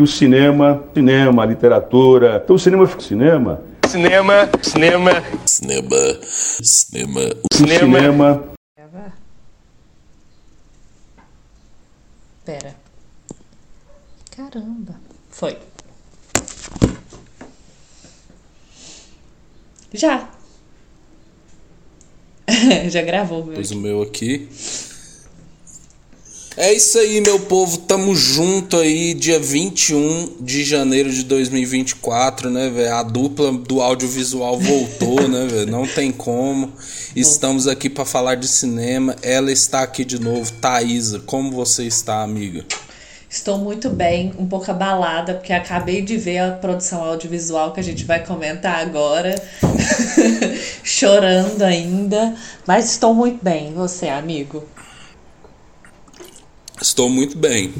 que o cinema, cinema, a literatura, então o cinema, cinema, cinema, cinema, cinema, cinema, o cinema. Pera. Caramba. Foi. Já. Já gravou, meu. Pus o meu aqui. É isso aí, meu povo. Tamo junto aí, dia 21 de janeiro de 2024, né, velho? A dupla do audiovisual voltou, né, velho? Não tem como. Estamos aqui para falar de cinema. Ela está aqui de novo. Thaisa, como você está, amiga? Estou muito bem, um pouco abalada, porque acabei de ver a produção audiovisual que a gente vai comentar agora. Chorando ainda. Mas estou muito bem. Você, amigo? Estou muito bem.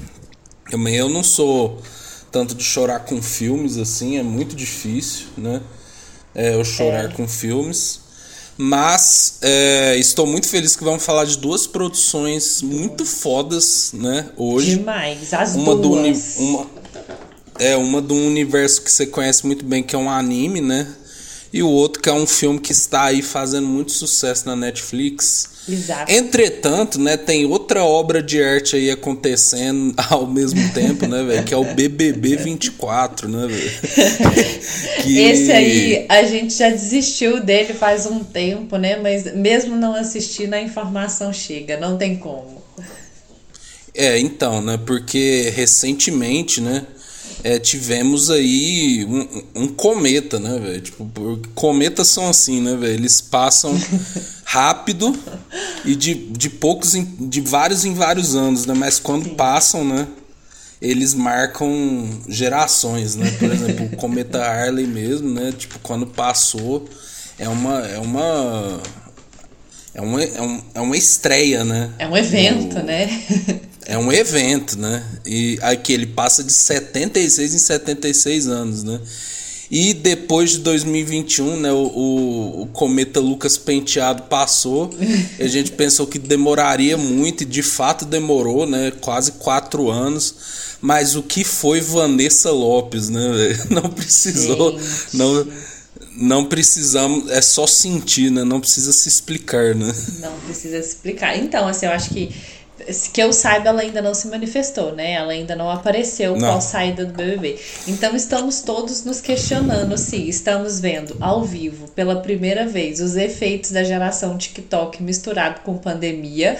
Também eu não sou tanto de chorar com filmes assim, é muito difícil, né? É, eu chorar é. com filmes. Mas é, estou muito feliz que vamos falar de duas produções muito fodas, né? Hoje. Demais, as uma duas. Do, uma, é, uma do universo que você conhece muito bem, que é um anime, né? E o outro que é um filme que está aí fazendo muito sucesso na Netflix. Exato. Entretanto, né, tem outra obra de arte aí acontecendo ao mesmo tempo, né, velho? Que é o BBB 24, né, velho? que... Esse aí a gente já desistiu dele faz um tempo, né? Mas mesmo não assistindo, a informação chega, não tem como. É, então, né? Porque recentemente, né? É, tivemos aí um, um cometa, né, velho? Tipo, cometas são assim, né, velho? Eles passam rápido e de, de poucos, em, de vários em vários anos, né? Mas quando Sim. passam, né? Eles marcam gerações, né? Por exemplo, o cometa Harley mesmo, né? Tipo, quando passou, é uma. É uma é uma, é, um, é uma estreia, né? É um evento, né? É um evento, né? E aqui ele passa de 76 em 76 anos, né? E depois de 2021, né, o, o, o, cometa Lucas Penteado passou. a gente pensou que demoraria muito, e de fato demorou, né? Quase quatro anos. Mas o que foi Vanessa Lopes, né? Não precisou. Não, não precisamos. É só sentir, né? Não precisa se explicar, né? Não precisa se explicar. Então, assim, eu acho que que eu saiba, ela ainda não se manifestou, né? Ela ainda não apareceu não. qual saída do BBB. Então estamos todos nos questionando se estamos vendo ao vivo pela primeira vez os efeitos da geração TikTok misturado com pandemia.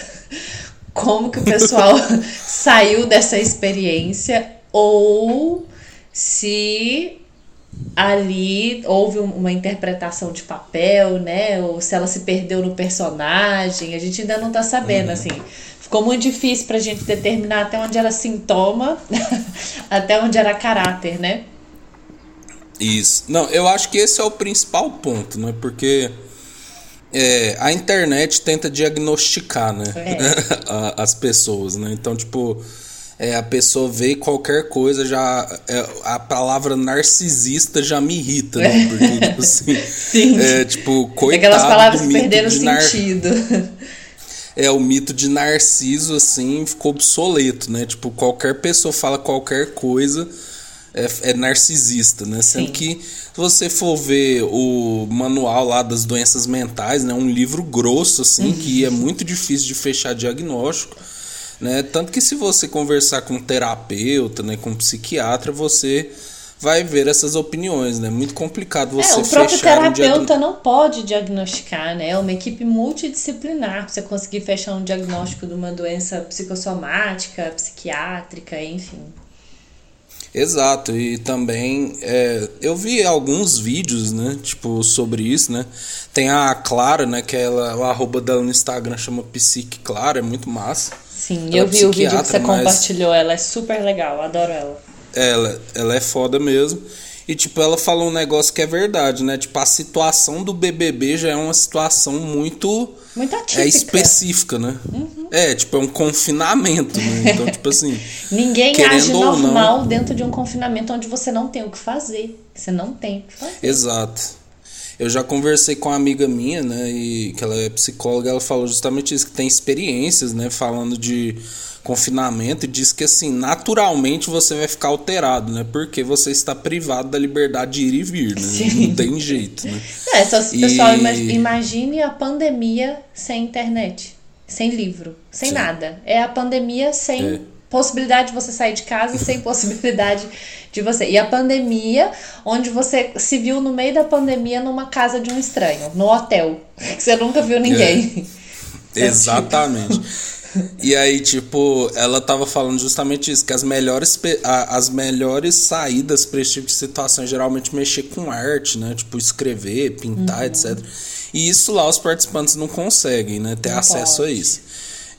Como que o pessoal saiu dessa experiência ou se ali houve uma interpretação de papel, né? Ou se ela se perdeu no personagem, a gente ainda não tá sabendo, uhum. assim. Ficou muito difícil pra gente determinar até onde era sintoma, até onde era caráter, né? Isso. Não, eu acho que esse é o principal ponto, né? Porque é, a internet tenta diagnosticar, né? É. As pessoas, né? Então, tipo, é, a pessoa vê qualquer coisa, já. É, a palavra narcisista já me irrita, né? Porque, tipo assim. Sim. É, tipo, coitado. Aquelas palavras que perderam sentido. Nar... é o mito de Narciso assim ficou obsoleto, né? Tipo, qualquer pessoa fala qualquer coisa é, é narcisista, né? Sendo Sim. que se você for ver o manual lá das doenças mentais, né, um livro grosso assim, uhum. que é muito difícil de fechar diagnóstico, né? Tanto que se você conversar com um terapeuta, né, com um psiquiatra, você vai ver essas opiniões, né? Muito complicado você é, o próprio terapeuta um não pode diagnosticar, né? É uma equipe multidisciplinar você conseguir fechar um diagnóstico de uma doença psicossomática, psiquiátrica, enfim. Exato, e também é, eu vi alguns vídeos, né, tipo, sobre isso, né, tem a Clara, né, que ela, o arroba dela no Instagram chama Psique Clara, é muito massa. Sim, ela eu é vi o vídeo que você compartilhou, ela é super legal, adoro ela. Ela, ela é foda mesmo. E, tipo, ela falou um negócio que é verdade, né? Tipo, a situação do BBB já é uma situação muito... Muito atípica. É específica, né? Uhum. É, tipo, é um confinamento, né? Então, tipo assim... Ninguém age normal não... dentro de um confinamento onde você não tem o que fazer. Você não tem o que fazer. Exato. Eu já conversei com uma amiga minha, né, e que ela é psicóloga, ela falou justamente isso, que tem experiências, né, falando de confinamento e diz que assim, naturalmente você vai ficar alterado, né? Porque você está privado da liberdade de ir e vir, né? Sim. Não tem jeito, né? É, só se, pessoal, imagine a pandemia sem internet, sem livro, sem Sim. nada. É a pandemia sem é. Possibilidade de você sair de casa sem possibilidade de você. E a pandemia, onde você se viu no meio da pandemia numa casa de um estranho, no hotel, que você nunca viu ninguém. É. Exatamente. E aí, tipo, ela tava falando justamente isso, que as melhores, as melhores saídas para esse tipo de situação é geralmente mexer com arte, né? Tipo, escrever, pintar, uhum. etc. E isso lá os participantes não conseguem, né? Ter não acesso pode. a isso.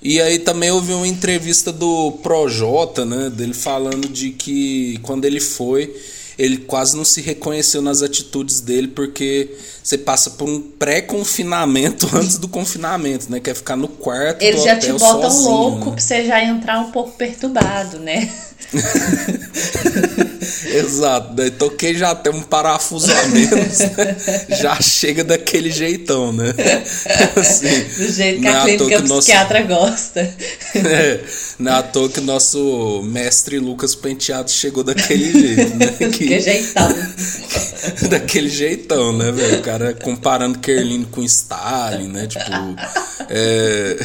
E aí também houve uma entrevista do Projota, né? Dele falando de que quando ele foi, ele quase não se reconheceu nas atitudes dele, porque você passa por um pré-confinamento antes do confinamento, né? Quer ficar no quarto. Eles já te botam sozinho, louco né? pra você já entrar um pouco perturbado, né? Exato, daí toquei já tem um parafuso a menos, né? já chega daquele jeitão, né? Assim, Do jeito que a é clínica que psiquiatra nosso... gosta. É, não é à toa que o nosso mestre Lucas Penteado chegou daquele jeito, né? Que, que jeitão. daquele jeitão, né, velho? O cara comparando Kerlin com Stalin, né? Tipo. É...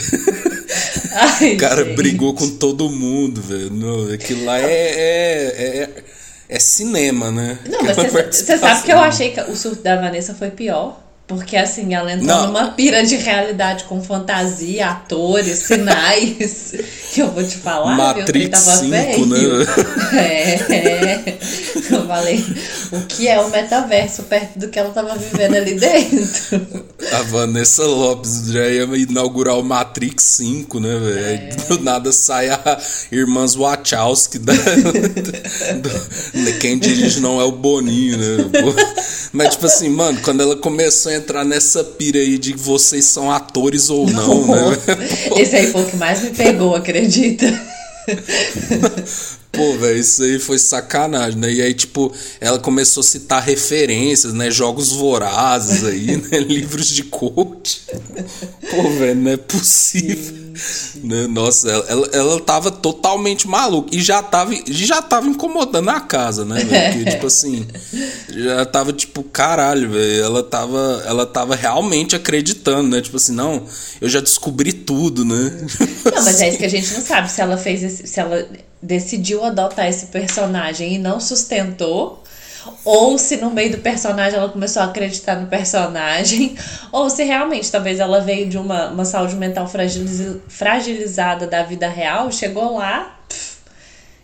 Ai, o cara gente. brigou com todo mundo, velho. Aquilo lá é, é, é, é cinema, né? Não, mas você sabe que eu achei que o surto da Vanessa foi pior. Porque assim, ela entrou não. numa pira de realidade com fantasia, atores, sinais. que eu vou te falar, Matrix tava 5, velho. né? É, é. Eu falei, o que é o metaverso perto do que ela tava vivendo ali dentro? A Vanessa Lopes já ia inaugurar o Matrix 5, né, velho? É. Do nada sai a Irmãs Wachowski. Da, do, quem dirige não é o Boninho, né? Mas, tipo assim, mano, quando ela começou a entrar nessa pira aí de vocês são atores ou não, não. né? Esse aí foi o que mais me pegou, acredita? Pô, velho, isso aí foi sacanagem, né? E aí, tipo, ela começou a citar referências, né? Jogos vorazes aí, né? Livros de coach. Pô, velho, não é possível. Né? Nossa, ela, ela, ela tava totalmente maluca. E já tava, já tava incomodando a casa, né? Porque, tipo assim, já tava tipo, caralho, velho. Ela tava, ela tava realmente acreditando, né? Tipo assim, não, eu já descobri tudo, né? Não, mas é isso que a gente não sabe. Se ela fez esse, se ela decidiu adotar esse personagem e não sustentou, ou se no meio do personagem ela começou a acreditar no personagem, ou se realmente talvez ela veio de uma, uma saúde mental fragiliz, fragilizada da vida real, chegou lá,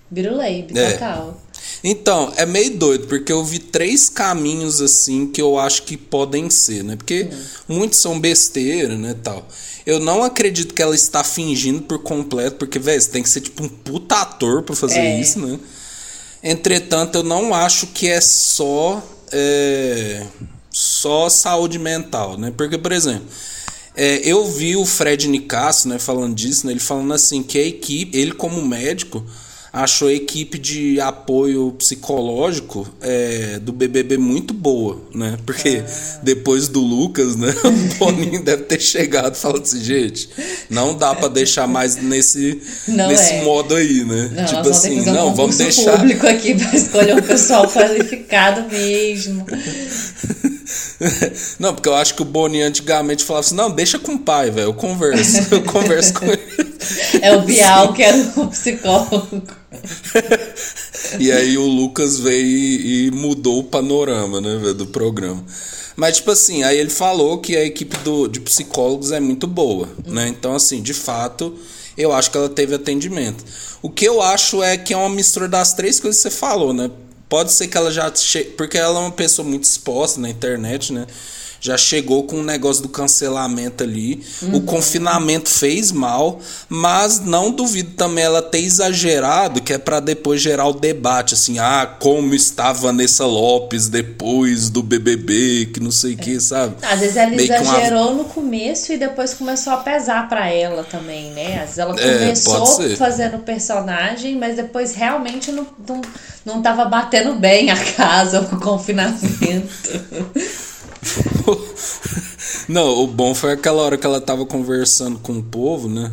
biruleibe, é. total. Então, é meio doido, porque eu vi três caminhos assim que eu acho que podem ser, né? Porque hum. muitos são besteira, né, tal. Eu não acredito que ela está fingindo por completo, porque, velho, você tem que ser tipo um puta ator pra fazer é. isso, né? Entretanto, eu não acho que é só é, só saúde mental, né? Porque, por exemplo, é, eu vi o Fred Nicasso, né, falando disso, né, ele falando assim que a equipe, ele como médico, achou a equipe de apoio psicológico é, do BBB muito boa, né? Porque ah. depois do Lucas, né? O Boninho deve ter chegado e falado assim, gente, não dá para deixar mais nesse, nesse é. modo aí, né? Não, tipo assim, um não, vamos deixar. público aqui para escolher um pessoal qualificado mesmo. Não, porque eu acho que o Boninho antigamente falava assim: não, deixa com o pai, velho, eu converso, eu converso com ele. É o Bial que era o psicólogo. e aí o Lucas veio e, e mudou o panorama, né, véio, do programa. Mas, tipo assim, aí ele falou que a equipe do, de psicólogos é muito boa, né? Então, assim, de fato, eu acho que ela teve atendimento. O que eu acho é que é uma mistura das três coisas que você falou, né? Pode ser que ela já. Che... Porque ela é uma pessoa muito exposta na internet, né? Já chegou com o negócio do cancelamento ali. Uhum. O confinamento fez mal, mas não duvido também ela ter exagerado, que é para depois gerar o debate, assim, ah, como está Vanessa Lopes depois do BBB, que não sei o é. que, sabe? Às vezes ela Meio exagerou uma... no começo e depois começou a pesar para ela também, né? Às vezes ela é, começou é, fazendo personagem, mas depois realmente não, não, não tava batendo bem a casa, o confinamento. Não, o bom foi aquela hora que ela tava conversando com o povo, né?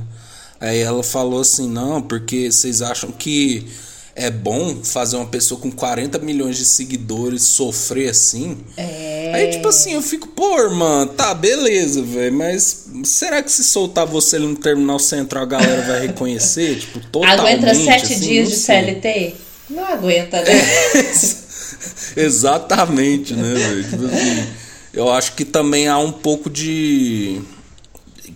Aí ela falou assim: não, porque vocês acham que é bom fazer uma pessoa com 40 milhões de seguidores sofrer assim? É. Aí, tipo assim, eu fico, pô, irmã, tá, beleza, velho, mas será que se soltar você ali no terminal central a galera vai reconhecer? tipo, totalmente. Aguenta sete assim, dias de. CLT? Não aguenta, né? Exatamente, né, velho? Tipo assim, eu acho que também há um pouco de.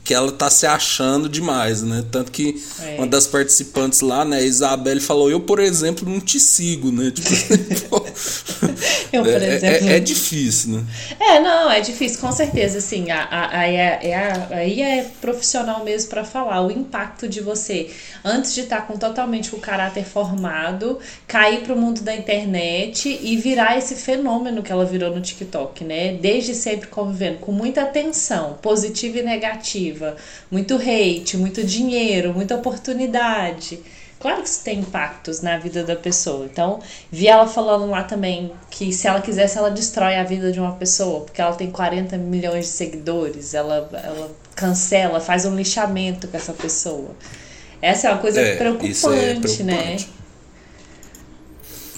Que ela tá se achando demais, né? Tanto que É. uma das participantes lá, né, Isabelle, falou: Eu, por exemplo, não te sigo, né? Tipo, Eu, por é, exemplo. é, é difícil, né? É, não, é difícil, com certeza, assim, a- a- aí é, é a- aí é profissional mesmo pra falar, o impacto de você, antes de estar com totalmente o caráter formado, cair pro mundo da internet e virar esse fenômeno que ela virou no TikTok, né? Desde sempre convivendo com muita atenção, positiva e negativa, muito hate, muito dinheiro, muita oportunidade. Claro que isso tem impactos na vida da pessoa. Então, vi ela falando lá também que se ela quisesse, ela destrói a vida de uma pessoa, porque ela tem 40 milhões de seguidores, ela, ela cancela, faz um lixamento com essa pessoa. Essa é uma coisa É, preocupante, é né? preocupante.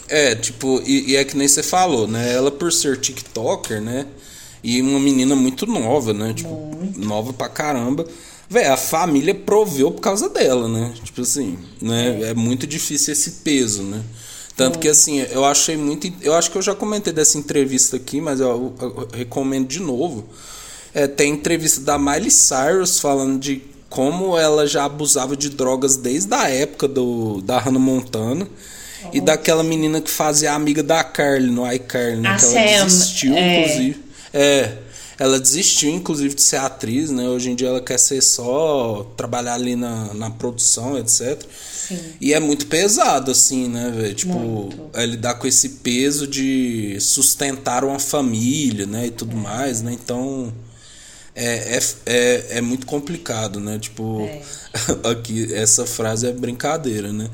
É, tipo, e, e é que nem você falou, né? Ela por ser TikToker, né? E uma menina muito nova, né? Tipo, nova pra caramba. Véi, a família proveu por causa dela, né? Tipo assim, né? É, muito difícil esse peso, né? Tanto que assim, eu achei muito. Eu acho que eu já comentei dessa entrevista aqui, mas eu, eu recomendo de novo. É, tem entrevista da Miley Cyrus falando de como ela já abusava de drogas desde a época do, da Hannah Montana. E daquela menina que fazia a amiga da Carly no iCarly, né? A que ela Sam, desistiu, é. inclusive. É. Ela desistiu, inclusive, de ser atriz, né? Hoje em dia ela quer ser só trabalhar ali na, na produção, etc. Sim. E é muito pesado, assim, né, velho? Tipo, Muito. é lidar com esse peso de sustentar uma família, né? E tudo mais, né? Então. É, é, é, é muito complicado, né? Tipo, aqui, essa frase é brincadeira, né?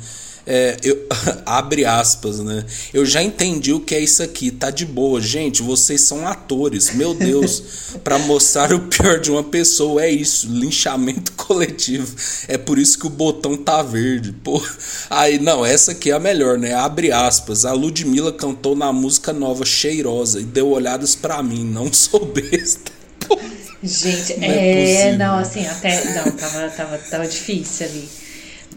É, eu, abre aspas, né? Eu já entendi o que é isso aqui, tá de boa. Gente, vocês são atores, meu Deus. Pra mostrar o pior de uma pessoa, é isso, linchamento coletivo. É por isso que o botão tá verde. Pô, aí, não, essa aqui é a melhor, né? Abre aspas. A Ludmilla cantou na música nova Cheirosa e deu olhadas pra mim, não sou besta. Pô. Gente, Não é é, não, assim, até. Não, tava, tava, tava difícil ali.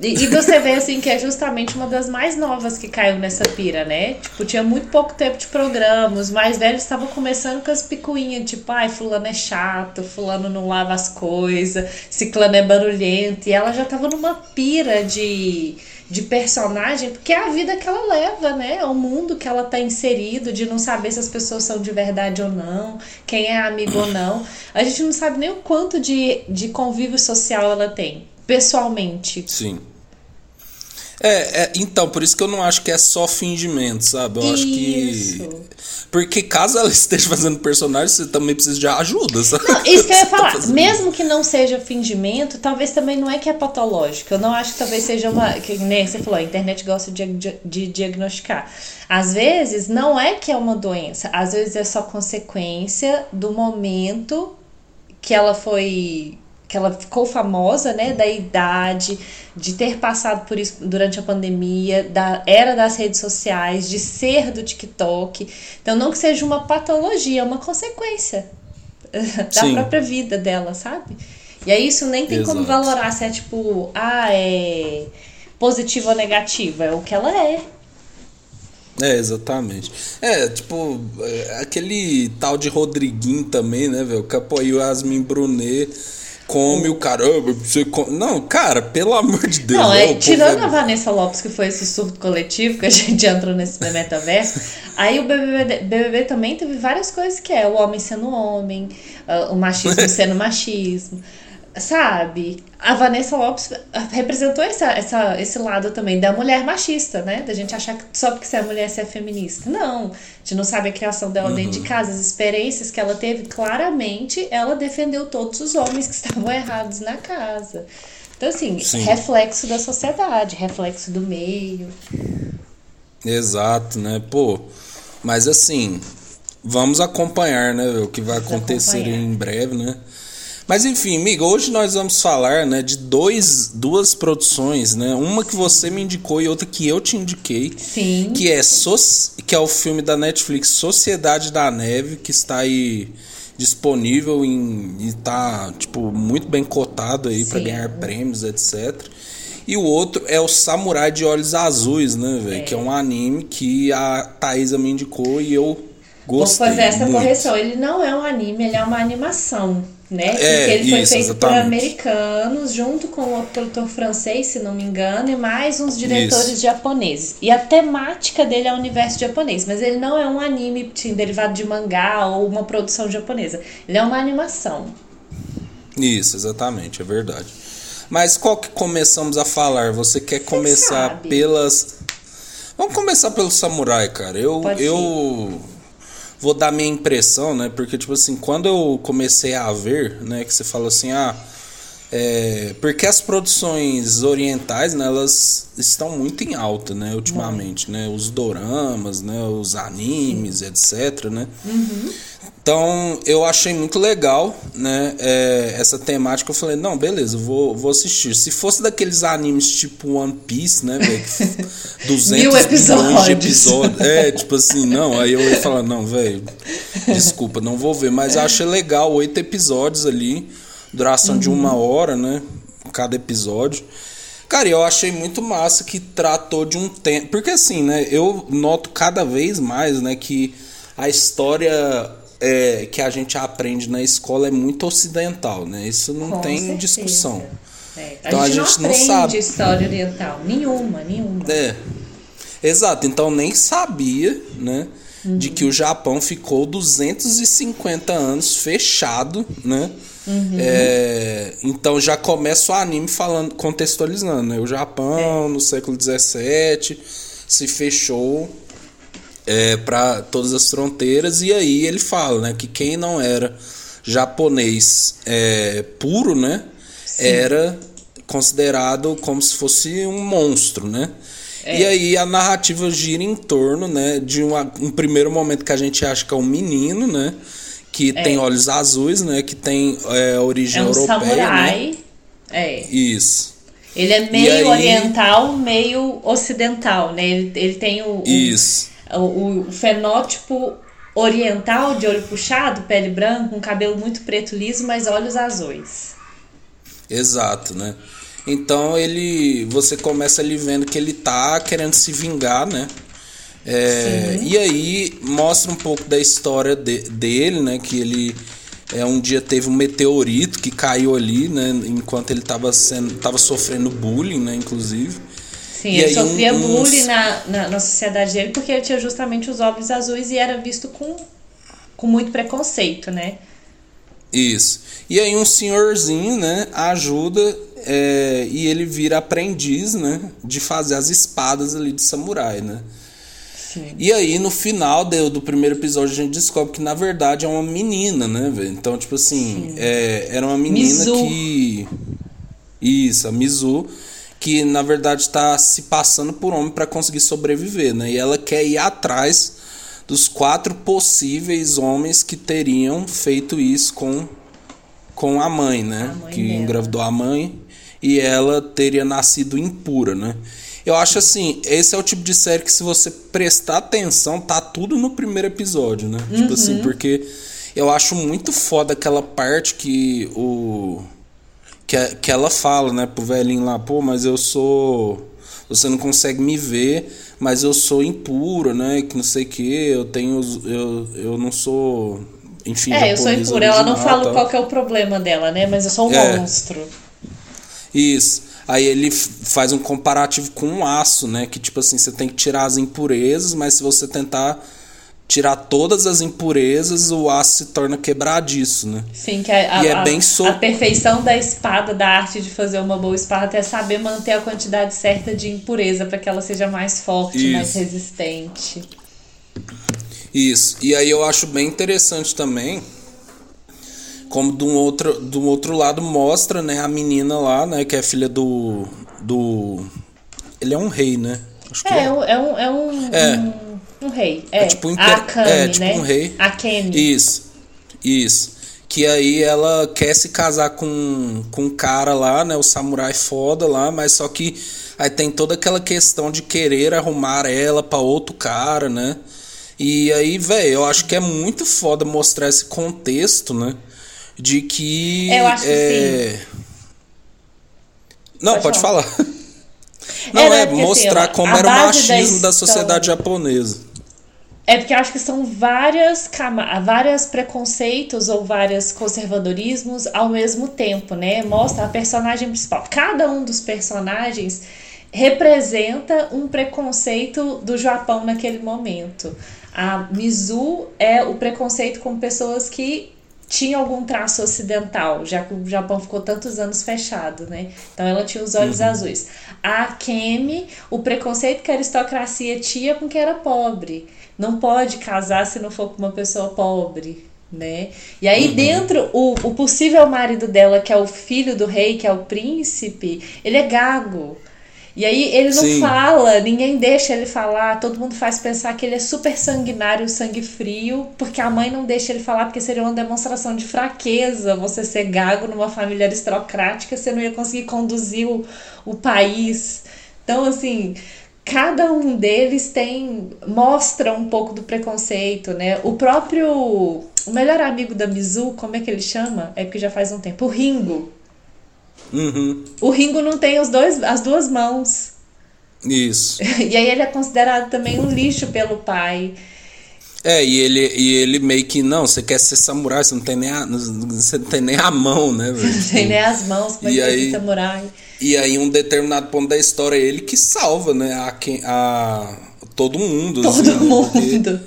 E, e você vê, assim, que é justamente uma das mais novas que caiu nessa pira, né? Tipo, tinha muito pouco tempo de programa, os mais velhos estavam começando com as picuinhas, tipo, ai, fulano é chato, fulano não lava as coisas, ciclano é barulhento, e ela já tava numa pira de, de personagem, porque é a vida que ela leva, né? É o mundo que ela tá inserido, de não saber se as pessoas são de verdade ou não, quem é amigo ou não. A gente não sabe nem o quanto de, de convívio social ela tem, pessoalmente. Sim. É, é, então, por isso que eu não acho que é só fingimento, sabe? Eu acho Isso. que. Porque caso ela esteja fazendo personagem, você também precisa de ajuda, sabe? Isso que eu ia tá falar, fazendo mesmo que não seja fingimento, talvez também não é que é patológico. Eu não acho que talvez seja uma. Que nem você falou, a internet gosta de, de diagnosticar. Às vezes não é que é uma doença, às vezes é só consequência do momento que ela foi. Que ela ficou famosa, né? Da idade, de ter passado por isso durante a pandemia, da era das redes sociais, de ser do TikTok. Então, não que seja uma patologia, é uma consequência da Sim. própria vida dela, sabe? E aí isso nem tem como Exato. valorar se é tipo, ah, é positiva ou negativa, é o que ela é. É, exatamente. É, tipo, é, aquele tal de Rodriguinho também, né, velho? Que apoiou Yasmin Brunet, come o caramba, você come... Não, cara, pelo amor de Deus. Não, é, o povo tirando é- a Vanessa Lopes, que foi esse surto coletivo que a gente entrou nesse metaverso, aí o BBB, BBB também teve várias coisas que é o homem sendo homem, ah, o machismo sendo machismo, sabe? A Vanessa Lopes representou essa, essa, esse lado também da mulher machista, né? Da gente achar que só porque você é mulher você é feminista. Não, a gente não sabe a criação dela dentro de casa, as experiências que ela teve, claramente ela defendeu todos os homens que estavam errados na casa. Então, assim, Sim. reflexo da sociedade, reflexo do meio. Exato, né? Pô, mas assim, vamos acompanhar, né, o que vai Vamos acontecer acompanhar. em breve, né? Mas enfim, amigo, hoje nós vamos falar, né, de dois, duas produções, né? Uma que você me indicou e outra que eu te indiquei. Sim. Que é, so que é o filme da Netflix Sociedade da Neve, que está aí disponível em, e tá, tipo, muito bem cotado aí para ganhar prêmios, etc. E o outro é o Samurai de Olhos Azuis, né, velho? É. Que é um anime que a Thaisa me indicou e eu gostei. Vou fazer essa muito. correção. Ele não é um anime, ele é uma animação né? É, Porque ele foi isso, feito exatamente. por americanos, junto com outro produtor francês, se não me engano, e mais uns diretores isso. japoneses. E a temática dele é o universo japonês, mas ele não é um anime tipo, derivado de mangá ou uma produção japonesa. Ele é uma animação. Isso, exatamente, é verdade. Mas qual que começamos a falar? Você quer Você começar sabe. pelas. Vamos começar pelo samurai, cara. Eu. Pode eu... Ir vou dar minha impressão, né? Porque, tipo assim, quando eu comecei a ver, né? Que você fala assim, ah. É, porque as produções orientais, né, elas estão muito em alta, né, ultimamente, né, os doramas, né, os animes, etc, né. Uhum. Então eu achei muito legal, né? É, essa temática. Eu falei, não, beleza, vou, vou assistir. Se fosse daqueles animes tipo One Piece, né, velho? 200 Mil episódios. de episódios. É, tipo assim, não. Aí eu ia falar, não, velho, desculpa, não vou ver. Mas eu achei legal, oito episódios ali, duração uhum. de uma hora, né? Cada episódio. Cara, eu achei muito massa que tratou de um tempo. Porque assim, né? Eu noto cada vez mais, né, que a história é, que a gente aprende na escola é muito ocidental, né? Isso não Com tem certeza. discussão. É. A, então, gente a gente não, não sabe história oriental, nenhuma, nenhuma. É. Exato, então nem sabia, né, uhum. de que o Japão ficou 250 anos fechado, né? Uhum. É, então já começa o anime falando, contextualizando, né? O Japão é. no século 17 se fechou é, para todas as fronteiras e aí ele fala né, que quem não era japonês é, puro né, era considerado como se fosse um monstro, né? É. E aí a narrativa gira em torno, né, de uma, um primeiro momento que a gente acha que é um menino, né, que é. tem olhos azuis, né, que tem é, origem é um europeia, né? samurai. Né? É. Isso. Ele é meio aí... oriental, meio ocidental, né? Ele, ele tem o, o Isso o, o fenótipo oriental de olho puxado, pele branca, um cabelo muito preto liso, mas olhos azuis. Exato, né? Então ele, você começa ali vendo que ele tá querendo se vingar, né? É, e aí mostra um pouco da história de, dele, né? Que ele é, um dia teve um meteorito que caiu ali, né? Enquanto ele estava sendo, tava sofrendo bullying, né? Inclusive. Sim, e ele sofria um, bullying na, na, na, sociedade dele porque ele tinha justamente os olhos azuis e era visto com, com muito preconceito, né? Isso. E aí um senhorzinho, né, ajuda é, e ele vira aprendiz, né, de fazer as espadas ali de samurai, né? Sim. E aí, no final do, do primeiro episódio, a gente descobre que, na verdade, é uma menina, né, velho? Então, tipo assim, é, era uma menina Mizu. que... Isso, a Mizu que na verdade está se passando por homem para conseguir sobreviver, né? E ela quer ir atrás dos quatro possíveis homens que teriam feito isso com com a mãe, né? A mãe que dela. engravidou a mãe e ela teria nascido impura, né? Eu acho assim, esse é o tipo de série que se você prestar atenção, tá tudo no primeiro episódio, né? Uhum. Tipo assim, porque eu acho muito foda aquela parte que o que, que ela fala, né, pro velhinho lá, pô, mas eu sou. Você não consegue me ver, mas eu sou impura, né? Que não sei o que, eu tenho. Eu, eu não sou. Enfim, É, eu sou impura. Ela não fala qual que é o problema dela, né? Mas eu sou um é. monstro. Isso. Aí ele faz um comparativo com um aço, né? Que tipo assim, você tem que tirar as impurezas, mas se você tentar tirar todas as impurezas, o aço se torna quebradiço, né? Sim, que a, e a, é bem so... a perfeição da espada, da arte de fazer uma boa espada, é saber manter a quantidade certa de impureza para que ela seja mais forte, Isso. mais resistente. Isso. E aí eu acho bem interessante também como de um outro, de um outro lado mostra, né, a menina lá, né, que é filha do do ele é um rei, né? Acho é, é, é um é um, é. um um rei. É, é tipo, um, imper... Akane, é, tipo né? um rei. Akane. Isso. Isso. Que aí ela quer se casar com, com um cara lá, né? O samurai foda lá, mas só que aí tem toda aquela questão de querer arrumar ela para outro cara, né? E aí, velho, eu acho que é muito foda mostrar esse contexto, né? De que. Eu acho é... que sim. Não, pode, pode falar. falar. Não, é, é mostrar assim, como era o machismo da, da sociedade japonesa. É porque eu acho que são várias várias preconceitos ou vários conservadorismos ao mesmo tempo, né? Mostra a personagem principal. Cada um dos personagens representa um preconceito do Japão naquele momento. A Mizu é o preconceito com pessoas que tinham algum traço ocidental, já que o Japão ficou tantos anos fechado, né? Então ela tinha os olhos uhum. azuis. A Kemi, o preconceito que a aristocracia tinha com quem era pobre não pode casar se não for com uma pessoa pobre, né? E aí uhum. dentro o, o possível marido dela, que é o filho do rei, que é o príncipe, ele é gago. E aí ele não Sim. fala, ninguém deixa ele falar, todo mundo faz pensar que ele é super sanguinário, sangue frio, porque a mãe não deixa ele falar, porque seria uma demonstração de fraqueza você ser gago numa família aristocrática, você não ia conseguir conduzir o, o país. Então, assim, cada um deles tem mostra um pouco do preconceito, né? O próprio o melhor amigo da Mizu, como é que ele chama? É porque já faz um tempo, o Ringo. Uhum. O Ringo não tem os dois, as duas mãos. Isso. e aí ele é considerado também um lixo pelo pai. É, e ele, e ele meio que, não, você quer ser samurai, você não tem nem a, você não tem nem a mão, né? Não tem nem as mãos, é que aí, samurai? E aí, um determinado ponto da história, é ele que salva, né? A, a, todo mundo. Todo assim, mundo. Né?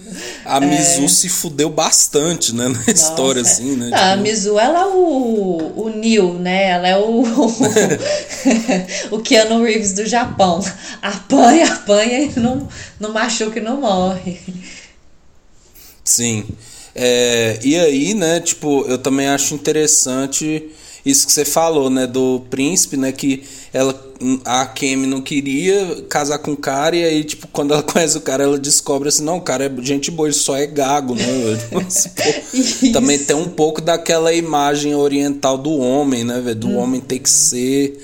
A Mizu é... se fudeu bastante, né? Na Nossa, história, assim, né? Não, tipo... A Mizu, ela é o, o Neil, né? Ela é o, o Keanu Reeves do Japão. Apanha, apanha e não, não machuca e não morre. Sim. É, e aí, né, tipo, eu também acho interessante isso que você falou, né, do príncipe, né, que ela a Kemi não queria casar com o cara e aí tipo quando ela conhece o cara ela descobre assim, não, o cara é gente boa, ele só é gago, né? tipo, assim, também tem um pouco daquela imagem oriental do homem, né, velho, do hum. homem ter que ser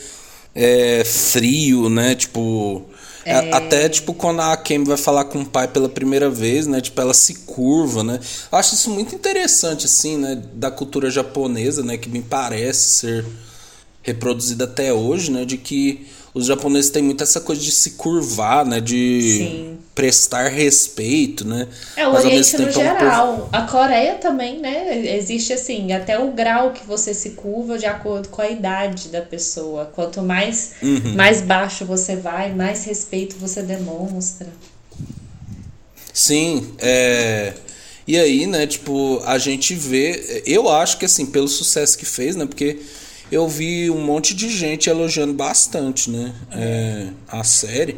é, frio, né? Tipo, é... Até, tipo, quando a Kemi vai falar com o pai pela primeira vez, né? Tipo, ela se curva, né? Eu acho isso muito interessante, assim, né? Da cultura japonesa, né? Que me parece ser reproduzida até hoje, né? De que os japoneses têm muito essa coisa de se curvar, né? De Sim. prestar respeito, né? É, o Mas, Oriente no geral. A Coreia também, né? Existe assim, até o grau que você se curva de acordo com a idade da pessoa. Quanto mais, uhum. mais baixo você vai, mais respeito você demonstra. Sim, é... E aí, né, tipo, a gente vê... Eu acho que, assim, pelo sucesso que fez, né? Porque eu vi um monte de gente elogiando bastante, né? É, a série.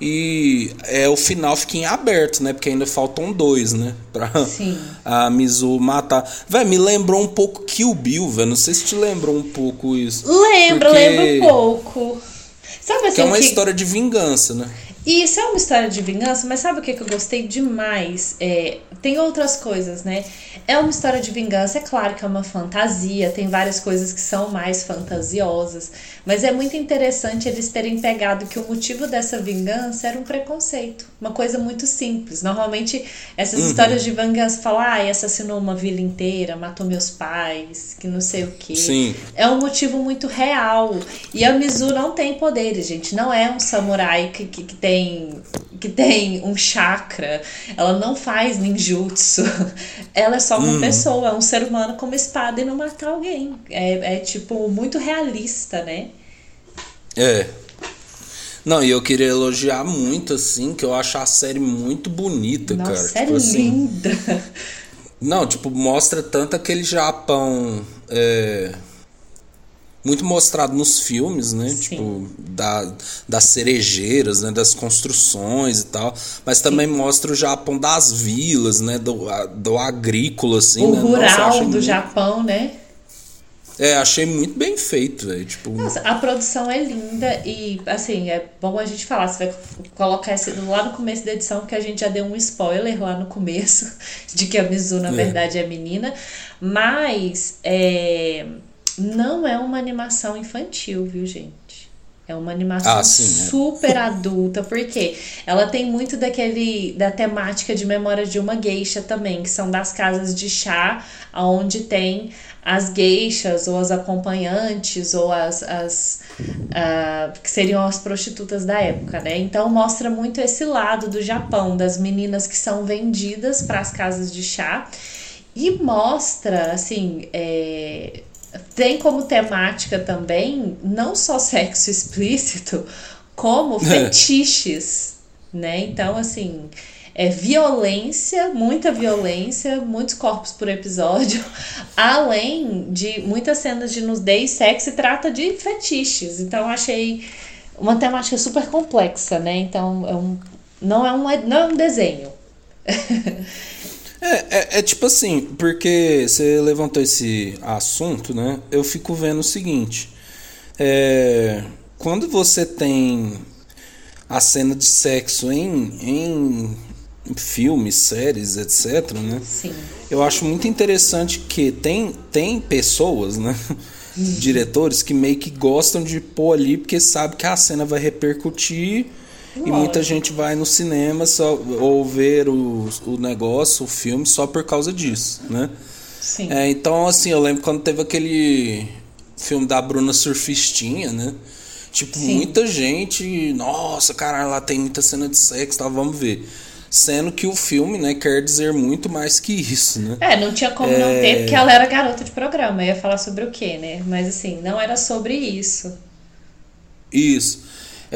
E é, o final fica em aberto, né? Porque ainda faltam dois, né? Pra Sim. a Mizu matar. Véi, me lembrou um pouco Kill Bill, velho. Não sei se te lembrou um pouco isso. Lembra, porque... lembra um pouco. Sabe assim, que é uma que... história de vingança, né? E isso é uma história de vingança, mas sabe o que, que eu gostei demais? É, tem outras coisas, né? É uma história de vingança, é claro que é uma fantasia, tem várias coisas que são mais fantasiosas, mas é muito interessante eles terem pegado que o motivo dessa vingança era um preconceito, uma coisa muito simples. Normalmente essas uhum. histórias de vingança falam, ah, assassinou uma vila inteira, matou meus pais, que não sei o que. Sim. É um motivo muito real. E a Mizu não tem poderes, gente, não é um samurai que, que, que tem que tem um chakra, ela não faz ninjutsu. Ela é só uma hum. pessoa, é um ser humano com uma espada e não matar alguém. É, é tipo muito realista, né? É. Não, e eu queria elogiar muito, assim, que eu acho a série muito bonita, Nossa, cara. É tipo, linda. Assim, não, tipo, mostra tanto aquele Japão. É, muito mostrado nos filmes, né? Sim. Tipo, da, das cerejeiras, né? Das construções e tal. Mas também Sim. mostra o Japão das vilas, né? Do, do agrícola, assim. O né? rural Nossa, do muito... Japão, né? É, achei muito bem feito, velho. Tipo... Nossa, a produção é linda e, assim, é bom a gente falar. Você vai colocar esse lá no começo da edição, que a gente já deu um spoiler lá no começo, de que a Mizu, na é. verdade, é menina. Mas, é, não é uma animação infantil, viu, gente? É uma animação ah, sim, é. super adulta, porque ela tem muito daquele da temática de memória de uma geisha também, que são das casas de chá, onde tem as geixas ou as acompanhantes ou as, as uh, que seriam as prostitutas da época, né? Então mostra muito esse lado do Japão, das meninas que são vendidas para as casas de chá e mostra assim é, tem como temática também não só sexo explícito, como fetiches, né? Então, assim, é violência, muita violência, muitos corpos por episódio, além de muitas cenas de nudez, sexo e trata de fetiches. Então, achei uma temática super complexa, né? Então, é um, não, é um, não é um desenho. É, é, é, tipo assim, porque você levantou esse assunto, né? Eu fico vendo o seguinte: é, quando você tem a cena de sexo em, em, em filmes, séries, etc., né? Sim. Eu acho muito interessante que tem, tem pessoas, né? Uhum. Diretores que meio que gostam de pôr ali porque sabe que a cena vai repercutir e muita gente vai no cinema só, ou ver o, o negócio, o filme, só por causa disso, né? Sim. É, então, assim, eu lembro quando teve aquele filme da Bruna Surfistinha, né? Tipo, Sim. muita gente, nossa, cara, lá tem muita cena de sexo, tá, vamos ver. Sendo que o filme, né, quer dizer muito mais que isso, né? É, não tinha como é... não ter, porque ela era garota de programa. Ia falar sobre o quê, né? Mas assim, não era sobre isso. Isso.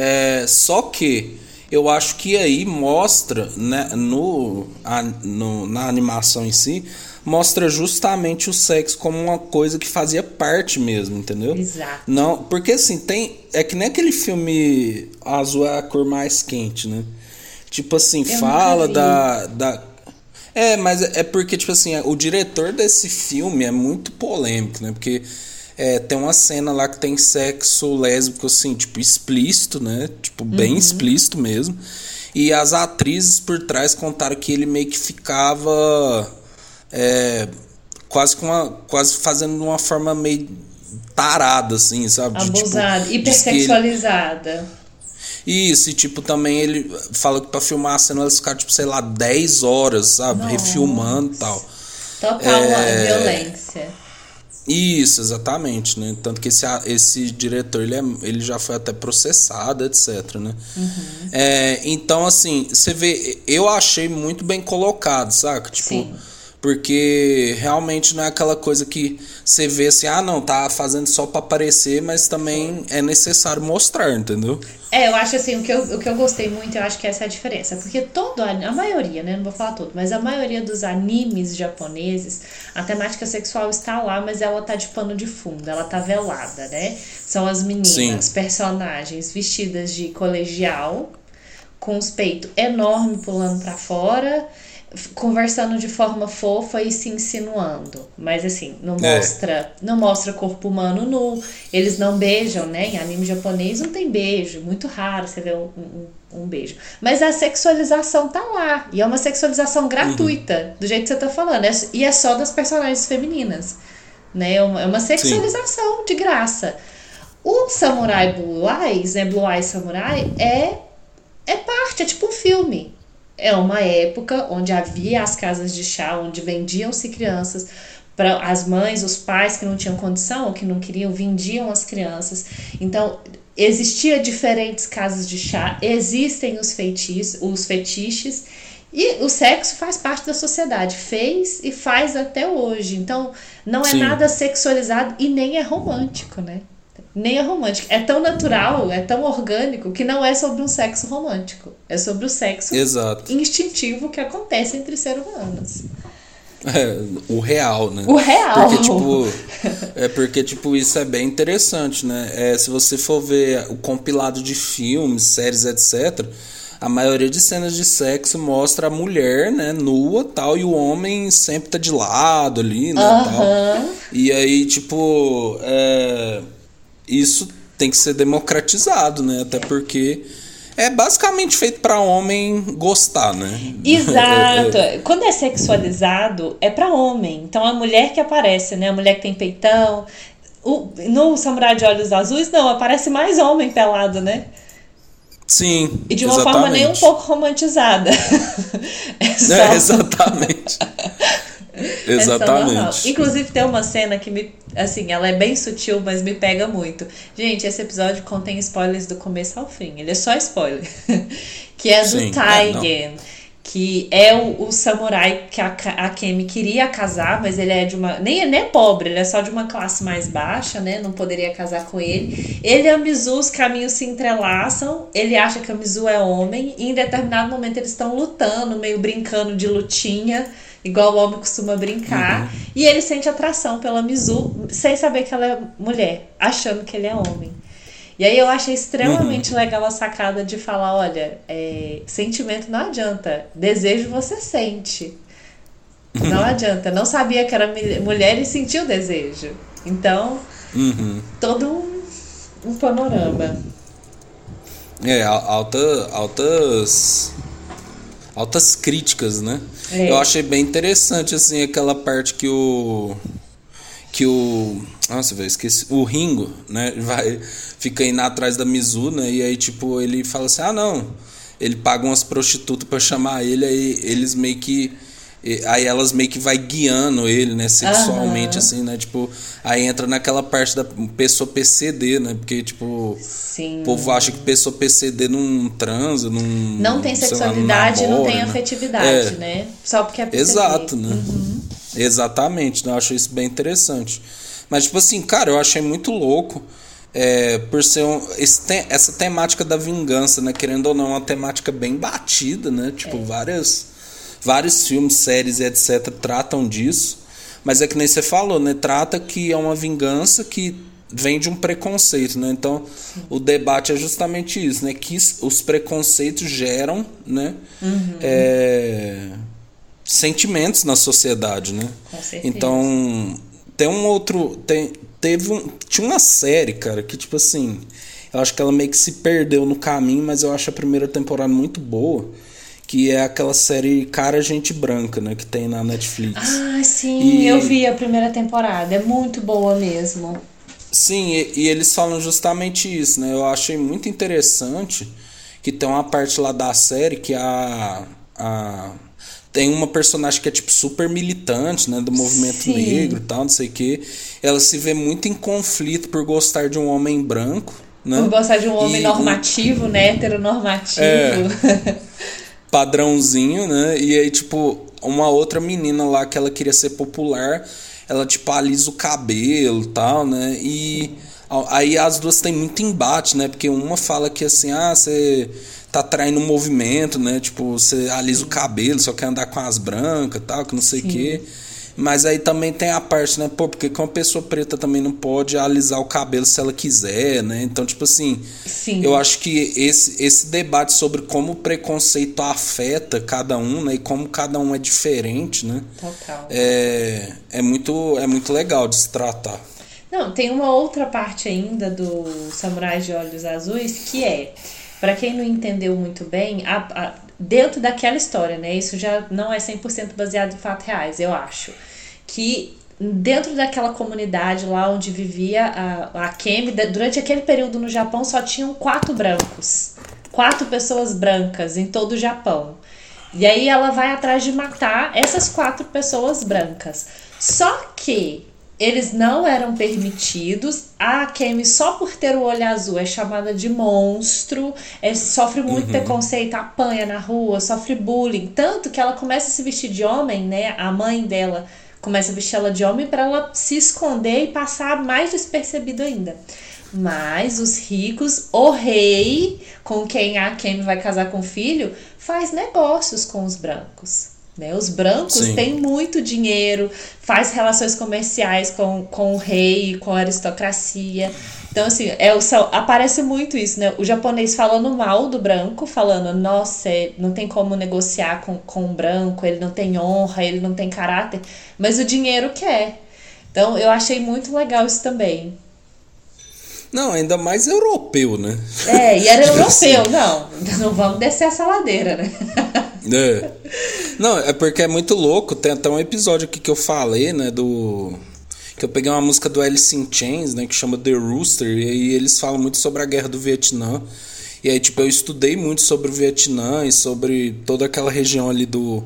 É, só que eu acho que aí mostra, né, no, a, no, na animação em si, mostra justamente o sexo como uma coisa que fazia parte mesmo, entendeu? Exato. Não, porque assim, tem. É que nem aquele filme Azul é a cor mais quente, né? Tipo assim, eu fala da, da. É, mas é porque, tipo assim, o diretor desse filme é muito polêmico, né? Porque é, tem uma cena lá que tem sexo lésbico, assim, tipo, explícito, né? Tipo, bem uhum. explícito mesmo. E as atrizes por trás contaram que ele meio que ficava. É, quase com uma, quase fazendo de uma forma meio tarada, assim, sabe? Abusada, tipo, hipersexualizada. Isso, e tipo, também ele fala que pra filmar a cena eles ficaram, tipo, sei lá, 10 horas, sabe? Nossa. Refilmando e tal. Total é... violência. Isso, exatamente, né? Tanto que esse, esse diretor ele, é, ele já foi até processado, etc, né? Uhum. É, então, assim, você vê, eu achei muito bem colocado, saca? Tipo, Sim. Porque realmente não é aquela coisa que você vê assim, ah, não, tá fazendo só para aparecer, mas também é necessário mostrar, entendeu? É, eu acho assim, o que eu, o que eu gostei muito, eu acho que essa é a diferença. Porque todo, a maioria, né? Não vou falar tudo, mas a maioria dos animes japoneses, a temática sexual está lá, mas ela tá de pano de fundo, ela tá velada, né? São as meninas, Sim. personagens vestidas de colegial, com os peitos enormes pulando para fora conversando de forma fofa e se insinuando. Mas assim, não é. mostra, não mostra corpo humano nu. Eles não beijam, né? Em anime japonês não tem beijo, muito raro você ver um, um, um beijo. Mas a sexualização tá lá. E é uma sexualização gratuita, uhum. do jeito que você tá falando. É, e é só das personagens femininas. Né? É uma, é uma sexualização Sim. de graça. O Samurai Blue Eyes, né? Blue Eyes Samurai, é, é parte, é tipo um filme é uma época onde havia as casas de chá, onde vendiam-se crianças para as mães, os pais que não tinham condição ou que não queriam, vendiam as crianças. Então, existia diferentes casas de chá, existem os feitiços, os fetiches, e o sexo faz parte da sociedade, fez e faz até hoje. Então, não é Sim. nada sexualizado e nem é romântico, né? Nem é romântico. É tão natural, é tão orgânico que não é sobre um sexo romântico. É sobre o sexo Exato. instintivo que acontece entre seres humanos. É, o real, né? O real. Porque, tipo, é porque, tipo, isso é bem interessante, né? É, se você for ver o compilado de filmes, séries, etc., a maioria de cenas de sexo mostra a mulher, né, nua tal, e o homem sempre tá de lado ali, né, Aham. tal. E aí, tipo, é, isso tem que ser democratizado, né, até porque é basicamente feito pra homem gostar, né? Exato. Quando é sexualizado, é pra homem. Então a mulher que aparece, né? A mulher que tem peitão. O, no Samurai de Olhos Azuis, não, aparece mais homem pelado, né? Sim. E de uma exatamente. forma nem um pouco romantizada. é É, exatamente. é exatamente. Inclusive tem uma cena que me. Assim, ela é bem sutil, mas me pega muito. Gente, esse episódio contém spoilers do começo ao fim. Ele é só spoiler. que é do Sim, é, Taigen. que é o, o samurai que a, a Kemi queria casar, mas ele é de uma. Nem, nem é pobre, ele é só de uma classe mais baixa, né? Não poderia casar com ele. Ele e a Mizu, os caminhos se entrelaçam. Ele acha que a Mizu é homem, e em determinado momento eles estão lutando, meio brincando de lutinha, igual o homem costuma brincar. E ele sente atração pela Mizu, sem saber que ela é mulher, achando que ele é homem. E aí eu achei extremamente legal a sacada de falar, olha, é, sentimento não adianta, desejo você sente. Não adianta, não sabia que era mulher e sentiu desejo. Então, Uhum. todo um, um panorama. É, al- alta, altas. Altas críticas, né? É. Eu achei bem interessante, assim, aquela parte que o. Que o. Nossa, velho, esqueci. O Ringo, né? Vai. Fica indo atrás da Mizu, né? E aí, tipo, ele fala assim: ah, não. Ele paga umas prostitutas pra chamar ele, aí eles meio que. E- Aí elas meio que vai guiando ele, né? Sexualmente, Aham. assim, né? Tipo, aí entra naquela parte da pessoa PCD, né? Porque, tipo. Sim. O povo acha que pessoa PCD não transa, não. Não tem sei lá, sexualidade, não namora, tem né? afetividade, É. né? Só porque é PCD. Exato, né? Exatamente, né? eu acho isso bem interessante. Mas, tipo assim, cara, eu achei muito louco. é, por ser um, esse te- essa temática da vingança, né? Querendo ou não, é uma temática bem batida, né? Tipo, várias, vários filmes, séries etc. tratam disso. Mas é que nem você falou, né? Trata que é uma vingança que vem de um preconceito, né? Então, o debate é justamente isso, né? Que os preconceitos geram, né? É, sentimentos na sociedade, né? Com certeza. Então, tem um outro. Tem, teve um. Tinha uma série, cara, que tipo assim. Eu acho que ela meio que se perdeu no caminho, mas eu acho a primeira temporada muito boa. Que é aquela série Cara Gente Branca, né? Que tem na Netflix. Ah, sim, E- eu vi a primeira temporada. É muito boa mesmo. Sim, e, e eles falam justamente isso, né? Eu achei muito interessante que tem uma parte lá da série que a. a tem uma personagem que é tipo super militante, né, do movimento Sim. negro e tal, não sei o quê. Ela se vê muito em conflito por gostar de um homem branco, né? Por gostar de um homem E- normativo, né? Heteronormativo. É. padrãozinho, né? E aí, tipo, uma outra menina lá que ela queria ser popular, ela, tipo, alisa o cabelo tal, né? E aí as duas têm muito embate, né? Porque uma fala que assim, ah, você tá traindo o movimento, né? Tipo, você alisa o cabelo, só quer andar com as brancas tal, que não sei o quê. Mas aí também tem a parte, né? Pô, porque que uma pessoa preta também não pode alisar o cabelo se ela quiser, né? Então, tipo assim, Sim. eu acho que esse, esse debate sobre como o preconceito afeta cada um, né? E como cada um é diferente, né? Total. É, é, muito, é muito legal de se tratar. Não, tem uma outra parte ainda do Samurai de Olhos Azuis que é, pra quem não entendeu muito bem, a- a- dentro daquela história, né? Isso já não é 100% baseado em fatos reais, eu acho. Que dentro daquela comunidade lá onde vivia a, a Kemi, durante aquele período no Japão só tinham quatro brancos. Quatro pessoas brancas em todo o Japão. E aí ela vai atrás de matar essas quatro pessoas brancas. Só que eles não eram permitidos. A Kemi, só por ter o olho azul, é chamada de monstro, é, sofre muito preconceito, apanha na rua, sofre bullying. Tanto que ela começa a se vestir de homem, né? A mãe dela começa a vestir ela de homem para ela se esconder e passar mais despercebido ainda. Mas os ricos, o rei com quem a Kemi vai casar com o filho, faz negócios com os brancos. Né? Os brancos Sim. têm muito dinheiro, faz relações comerciais com, com o rei, com a aristocracia. Então, assim, é, o, aparece muito isso, né? O japonês falando mal do branco, falando, nossa, é, não tem como negociar com, com o branco, ele não tem honra, ele não tem caráter, mas o dinheiro quer. Então, eu achei muito legal isso também. Não, ainda mais europeu, né? É, e era tipo europeu, assim. não. Não vamos descer essa ladeira, né? É. Não, é porque é muito louco. Tem até um episódio aqui que eu falei, né, do que eu peguei uma música do Alice in Chains, né, que chama The Rooster, e aí eles falam muito sobre a guerra do Vietnã. E aí, tipo, eu estudei muito sobre o Vietnã e sobre toda aquela região ali do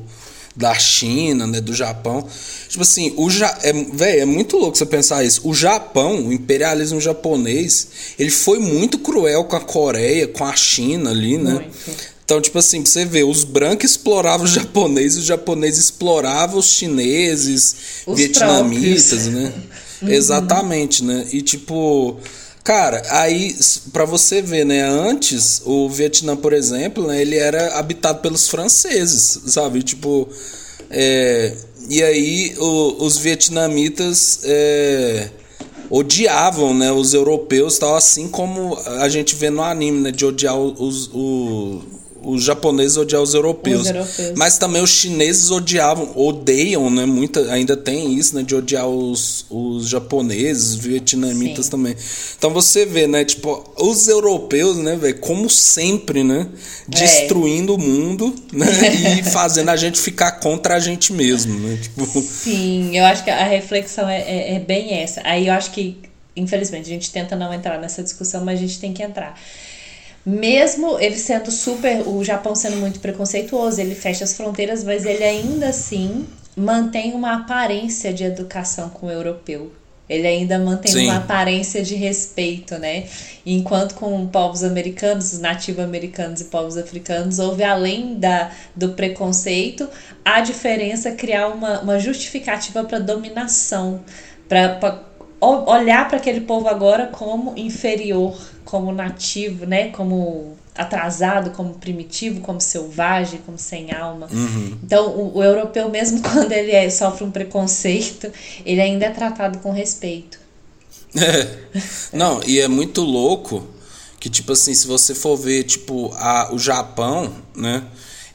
da China, né, do Japão. Tipo assim, o ja é, véio, é muito louco você pensar isso. O Japão, o imperialismo japonês, ele foi muito cruel com a Coreia, com a China ali, né? Muito. Então, tipo assim, você vê, os brancos exploravam os japoneses, os japoneses exploravam os chineses, os vietnamitas, próprios. né? Uhum. Exatamente, né? E tipo, cara, aí para você ver, né, antes o Vietnã, por exemplo, né, ele era habitado pelos franceses, sabe? Tipo, é, e aí o, os vietnamitas é, odiavam, né, os europeus, tal, assim como a gente vê no anime, né, de odiar os, os os japoneses odiavam os europeus. os europeus. Mas também os chineses odiavam, odeiam, né? Muita, ainda tem isso, né? De odiar os, os japoneses, os vietnamitas Sim. também. Então você vê, né? Tipo, os europeus, né, velho? Como sempre, né? Destruindo é. o mundo, né? e fazendo a gente ficar contra a gente mesmo, né? Tipo... Sim, eu acho que a reflexão é, é, é bem essa. Aí eu acho que, infelizmente, a gente tenta não entrar nessa discussão, mas a gente tem que entrar mesmo ele sendo super, o Japão sendo muito preconceituoso, ele fecha as fronteiras, mas ele ainda assim mantém uma aparência de educação com o europeu. Ele ainda mantém Sim. uma aparência de respeito, né? Enquanto com povos americanos, os nativo-americanos e povos africanos, houve além da, do preconceito, a diferença criar uma, uma justificativa para dominação, para olhar para aquele povo agora como inferior como nativo, né? Como atrasado, como primitivo, como selvagem, como sem alma. Uhum. Então, o, o, europeu, mesmo quando ele é, sofre um preconceito, ele ainda é tratado com respeito. É. Não, e é muito louco que, tipo assim, se você for ver, tipo, a, o Japão, né?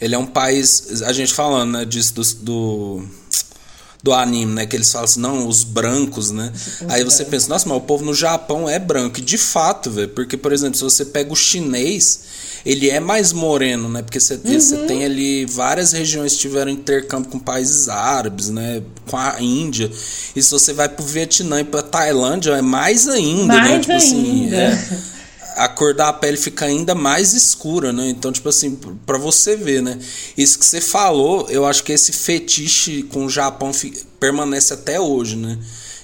Ele é um país, a gente falando, né, disso do, do do anime, né? Que eles falam assim, não, os brancos, né? Os Aí você pensa, nossa, mas o povo no Japão é branco. E de fato, velho. Porque, por exemplo, se você pega o chinês, ele é mais moreno, né? Porque você, uhum. você tem ali várias regiões que tiveram intercâmbio com países árabes, né? Com a Índia. E se você vai pro Vietnã e pra Tailândia, é mais ainda, né? mais né? Tipo ainda. assim. É, a cor da pele fica ainda mais escura, né? Então, tipo assim, para você ver, né? Isso que você falou, eu acho que esse fetiche com o Japão permanece até hoje, né?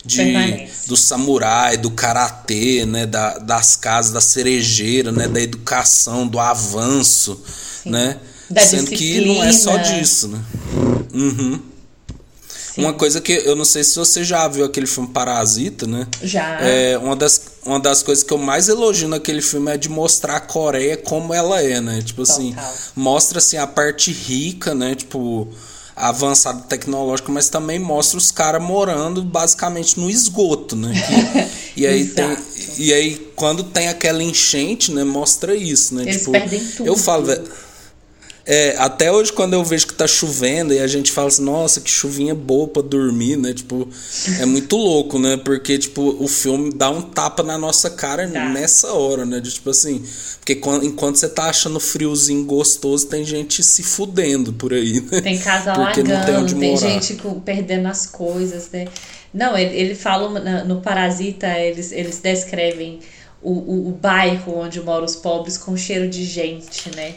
De, do samurai, do karatê, né? Da, das casas, da cerejeira, né? Da educação, do avanço, Sim. né? Da Sendo disciplina. que não é só disso, né? Uhum. Uma coisa que eu não sei se você já viu aquele filme Parasita, né? Já. É, uma, das, uma das coisas que eu mais elogio naquele filme é de mostrar a Coreia como ela é, né? Tipo assim, mostra assim a parte rica, né? Tipo, avançada tecnológica, mas também mostra os caras morando basicamente no esgoto, né? Que, e aí tem e aí quando tem aquela enchente, né, mostra isso, né? Eles tipo, perdem tudo. Eu falo, velho é, até hoje, quando eu vejo que tá chovendo e a gente fala assim, nossa, que chuvinha boa pra dormir, né? Tipo, é muito louco, né? Porque, tipo, o filme dá um tapa na nossa cara tá. nessa hora, né? De, tipo assim, porque quando, enquanto você tá achando friozinho gostoso, tem gente se fudendo por aí, né? Tem casa alagando, tem, tem gente perdendo as coisas, né? Não, ele, ele fala no Parasita, eles, eles descrevem o, o, o bairro onde moram os pobres com cheiro de gente, né?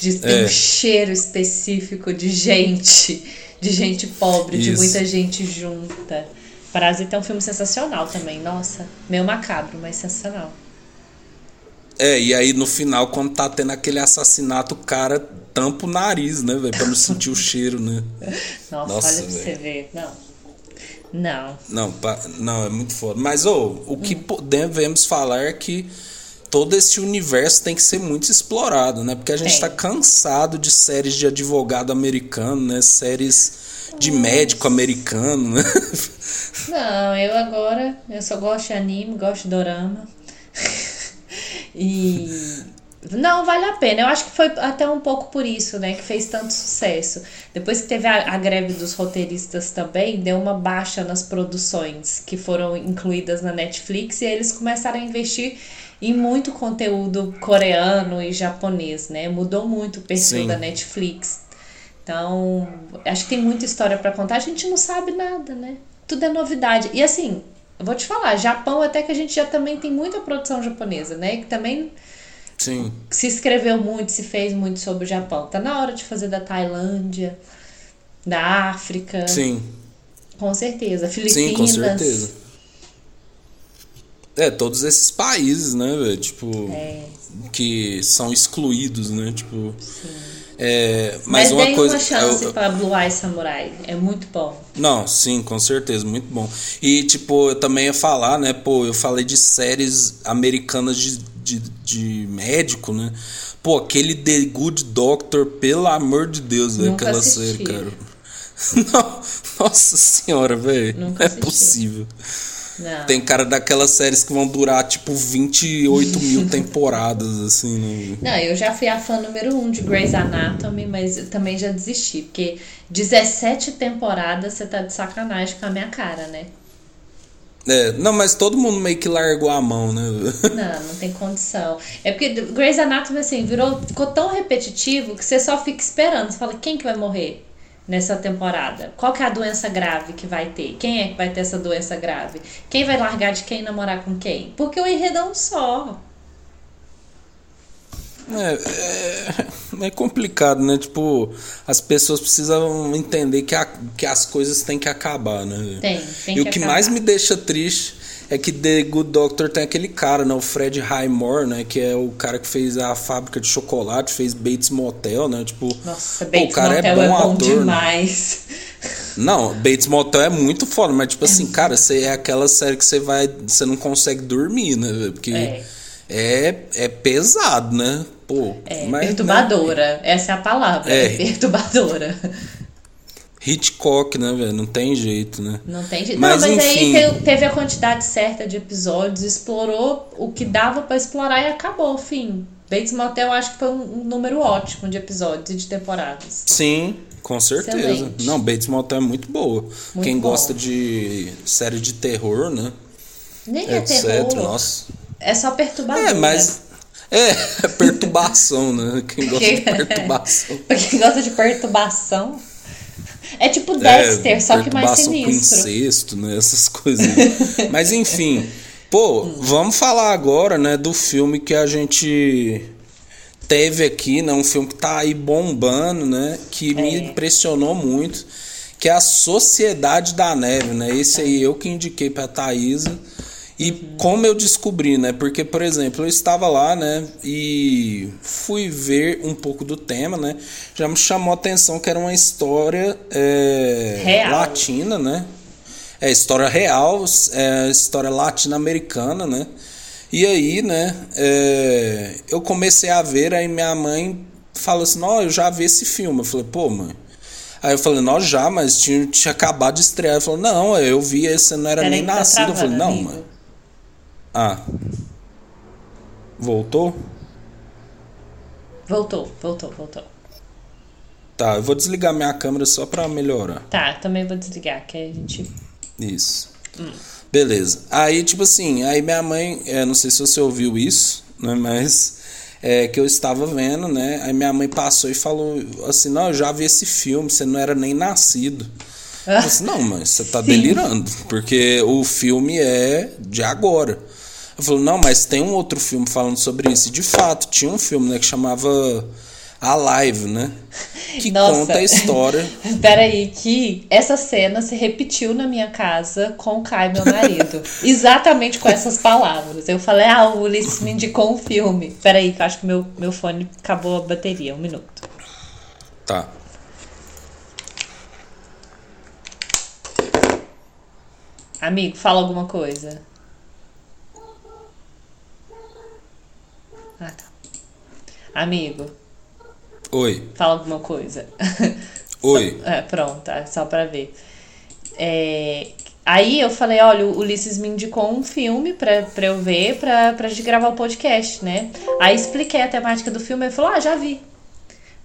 De ter é. um cheiro específico de gente, de gente pobre, Isso. de muita gente junta. Parasita é um filme sensacional também, nossa, meio macabro, mas sensacional. É, e aí no final, quando tá tendo aquele assassinato, o cara tampa o nariz, né, velho? Pra não sentir o cheiro, né? Nossa, Nossa olha pra você ver. Não. Não. Não, não, é muito foda. Mas, ô, oh, o que hum. podemos falar é que todo esse universo tem que ser muito explorado, né? Porque a gente está cansado de séries de advogado americano, né? Séries de médico americano, né? Não, eu agora, eu só gosto de anime, gosto de dorama. e não, vale a pena. Eu acho que foi até um pouco por isso, né, que fez tanto sucesso. Depois que teve a, a, greve dos roteiristas também, deu uma baixa nas produções que foram incluídas na Netflix e eles começaram a investir em muito conteúdo coreano e japonês, né? Mudou muito o perfil Sim. da Netflix. Então, acho que tem muita história para contar. A gente não sabe nada, né? Tudo é novidade. E assim, eu vou te falar, Japão até que a gente já também tem muita produção japonesa, né? Que também Sim. se escreveu muito, se fez muito sobre o Japão. Tá na hora de fazer da Tailândia, da África. Sim. Com certeza. Filipinas. Sim, com certeza. É, todos esses países, né, velho? Tipo. É. Que são excluídos, né? Tipo. Sim. É, mas, mas uma coisa. uma chance eu, pra Blue Eye Samurai. É muito bom. Não, sim, com certeza, muito bom. E, tipo, eu também ia falar, né? Pô, eu falei de séries americanas de, de, de médico, né? Pô, aquele The Good Doctor, pelo amor de Deus, velho, aquela assisti. série, cara. Não, nossa senhora, velho. Não é assisti. possível. Não. Tem cara daquelas séries que vão durar tipo 28 mil temporadas, assim, né? Não, eu já fui a fã número 1 um de Grey's Anatomy, mas eu também já desisti, porque 17 temporadas você tá de sacanagem com a minha cara, né? É, não, mas todo mundo meio que largou a mão, né? Não, não tem condição. É porque Grey's Anatomy, assim, virou, ficou tão repetitivo que você só fica esperando. Você fala, quem que vai morrer? nessa temporada? Qual que é a doença grave que vai ter? Quem é que vai ter essa doença grave? Quem vai largar de quem namorar com quem? Porque o enredo é um só. É, é, é, complicado, né? Tipo, as pessoas precisam entender que, a, que as coisas têm que acabar, né? Tem, tem E o que acabar. mais me deixa triste é que The Good Doctor tem aquele cara, né? O Fred Highmore, né? Que é o cara que fez a fábrica de chocolate, fez Bates Motel, né? Tipo, Nossa, Bates o cara Motel é bom, é bom ator, demais. Né? Não, Bates Motel é muito foda, mas tipo assim, cara, você é aquela série que você vai, você não consegue dormir, né? Porque É. é, é pesado, né? Pô, É, mas, né? perturbadora. Essa é a palavra. É, É. perturbadora. Hitchcock, né, velho? Não tem jeito, né? Não tem jeito. Mas, não, mas enfim. aí te- teve a quantidade certa de episódios, explorou o que dava pra explorar e acabou, fim. Bates Motel acho que foi um, número ótimo de episódios e de temporadas. Sim, com certeza. Excelente. Não, Bates Motel é muito boa. Muito Quem bom. gosta de série de terror, né? Nem é etc. terror. Nossa. É só perturbadora. É, mas. É, perturbação, né? Quem gosta de perturbação. Pra quem gosta de perturbação. É tipo É, Dexter, só que mais com sinistro. incesto, né? Essas coisas. Mas enfim, pô, vamos falar agora, né, do filme que a gente teve aqui, né? Um filme que tá aí bombando, né? Que me É. impressionou muito, que é a Sociedade da Neve, né? Esse aí eu que indiquei pra Thaisa. E como eu descobri, né? Porque, por exemplo, eu estava lá, né? E fui ver um pouco do tema, né? Já me chamou a atenção que era uma história é, Real. latina, né? É história real, é história latino-americana, né? E aí, né? é, eu comecei a ver, aí minha mãe falou assim: Não, eu já vi esse filme. Eu falei: Pô, mãe. Aí eu falei: Não, já, mas tinha, tinha acabado de estrear. Ela falou: Não, eu vi, esse não era nem que tá nascido. eu falei: travando, Não, amigo. mãe. Ah. Voltou? Voltou, voltou, voltou. Tá, eu vou desligar minha câmera só pra melhorar. Tá, também vou desligar, que a gente. Isso. Beleza. Aí, tipo assim, aí minha mãe, é, não sei se você ouviu isso, né? Mas é, que eu estava vendo, né? Aí minha mãe passou e falou assim: Não, eu já vi esse filme, você não era nem nascido. Eu falei assim, não, mas você tá delirando, porque o filme é de agora. Eu falei, não, mas tem um outro filme falando sobre isso. E de fato, tinha um filme né, que chamava Alive, né? Que Nossa. conta a história. Peraí, que essa cena se repetiu na minha casa com o Caio, meu marido. Exatamente com essas palavras. Eu falei, ah, o Ulisses me indicou um filme. Peraí, que eu acho que meu, meu fone acabou a bateria. Um minuto. Tá. Amigo, fala alguma coisa. Amigo. Oi. Fala alguma coisa. Oi. Só, é, pronto, tá, só pra ver. É, aí eu falei, olha, o Ulisses me indicou um filme pra, pra eu ver, pra, pra gente gravar o podcast, né? Aí expliquei a temática do filme, ele falou, ah, já vi.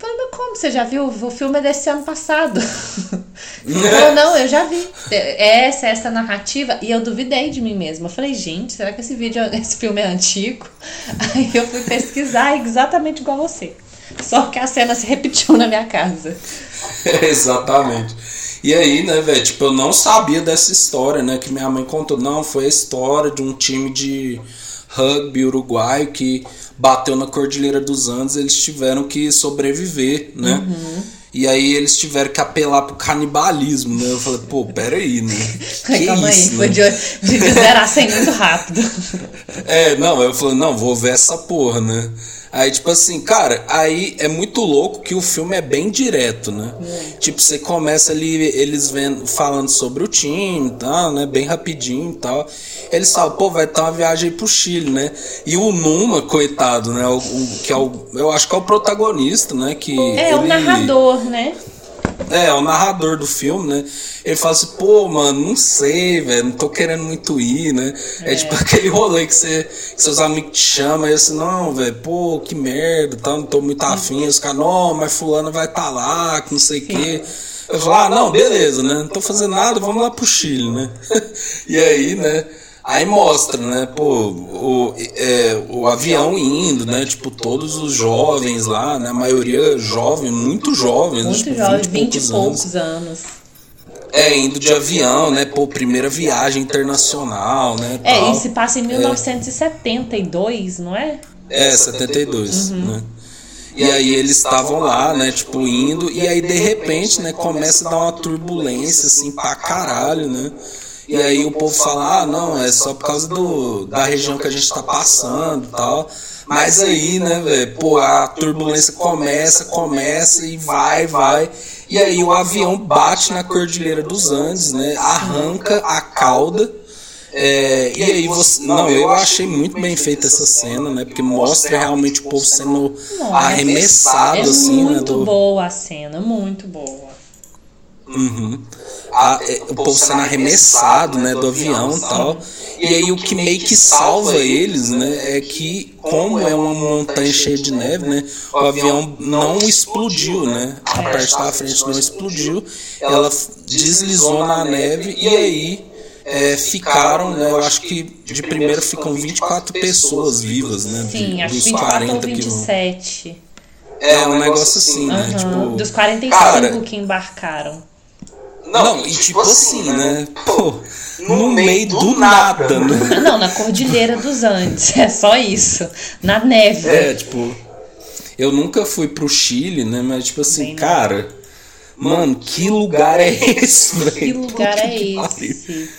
Eu falei, mas como você já viu? O filme é desse ano passado. falou, não, eu já vi. Essa, essa narrativa. E eu duvidei de mim mesma. Eu falei, gente, será que esse vídeo, esse filme é antigo? Aí eu fui pesquisar exatamente igual você. Só que a cena se repetiu na minha casa. Exatamente. E aí, né, velho, tipo, eu não sabia dessa história, né, que minha mãe contou. Não, foi a história de um time de rugby uruguaio que bateu na Cordilheira dos Andes, eles tiveram que sobreviver, né? Uhum. E aí eles tiveram que apelar pro canibalismo, né? Eu falei, pô, peraí, né? Que Calma isso, aí, né? foi de, de 0 a 100 muito rápido. É, não, eu falei, não, vou ver essa porra, né? Aí, tipo assim, cara, aí é muito louco que o filme é bem direto, né? É. Tipo, você começa ali, eles vendo, falando sobre o time e tal, né? Bem rapidinho e tal. Eles falam, pô, vai ter uma viagem aí pro Chile, né? E o Numa, coitado, né? O, o, que é o. Eu acho que é o protagonista, né? Que é, ele, o narrador, né? É, o narrador do filme, né? Ele fala assim, pô, mano, não sei, velho, não tô querendo muito ir, né? É, é tipo aquele rolê que, você, que seus amigos te chamam e assim, não, velho, pô, que merda, tá, não tô muito afim. Os caras, não, mas fulano vai estar tá lá, que não sei o quê. Eu falo, ah, não, beleza, né? Não tô fazendo nada, vamos lá pro Chile, né? e aí, né? Aí mostra, né, pô, o, é, o avião indo, né, tipo, todos os jovens lá, né, a maioria jovem, muito jovens, muito tipo, jovens, 20 e poucos anos. anos. É, indo de avião, né, pô, primeira viagem internacional, né, É, tal. e se passa em 1972, é. não é? É, 72, uhum. né. E aí eles estavam lá, né, tipo, indo, e aí de repente, né, começa a dar uma turbulência, assim, pra caralho, né, e aí o povo fala, ah, não, é só por causa do, da região que a gente está passando e tal. Mas aí, né, velho, pô, a turbulência começa, começa e vai, vai. E aí o avião bate na Cordilheira dos Andes, né? Arranca a cauda. É, e aí você. Não, eu achei muito bem feita essa cena, né? Porque mostra realmente o povo sendo arremessado, é assim, né? Muito boa a cena, muito boa. Uhum. A, é, o povo sendo arremessado né, do avião e tal. E aí o que meio que salva eles, né, é que como é uma montanha cheia de neve, né, o avião não explodiu, né, a parte da frente não explodiu, ela deslizou na neve e aí é, ficaram, né, eu acho que de primeiro ficam 24 pessoas vivas, né, Sim, acho dos 24 40 ou 27. Que é um negócio assim, né? Uhum. Tipo, dos 45 cara, que embarcaram. Não, não e tipo, tipo assim, assim, né? né? Pô, no, no meio, meio do, nada, nada, né? Não, na Cordilheira dos Andes, é só isso. Na neve. É, tipo, eu nunca fui pro Chile, né? Mas, tipo assim, Bem cara, não. mano, que lugar é esse, velho? Que lugar é esse?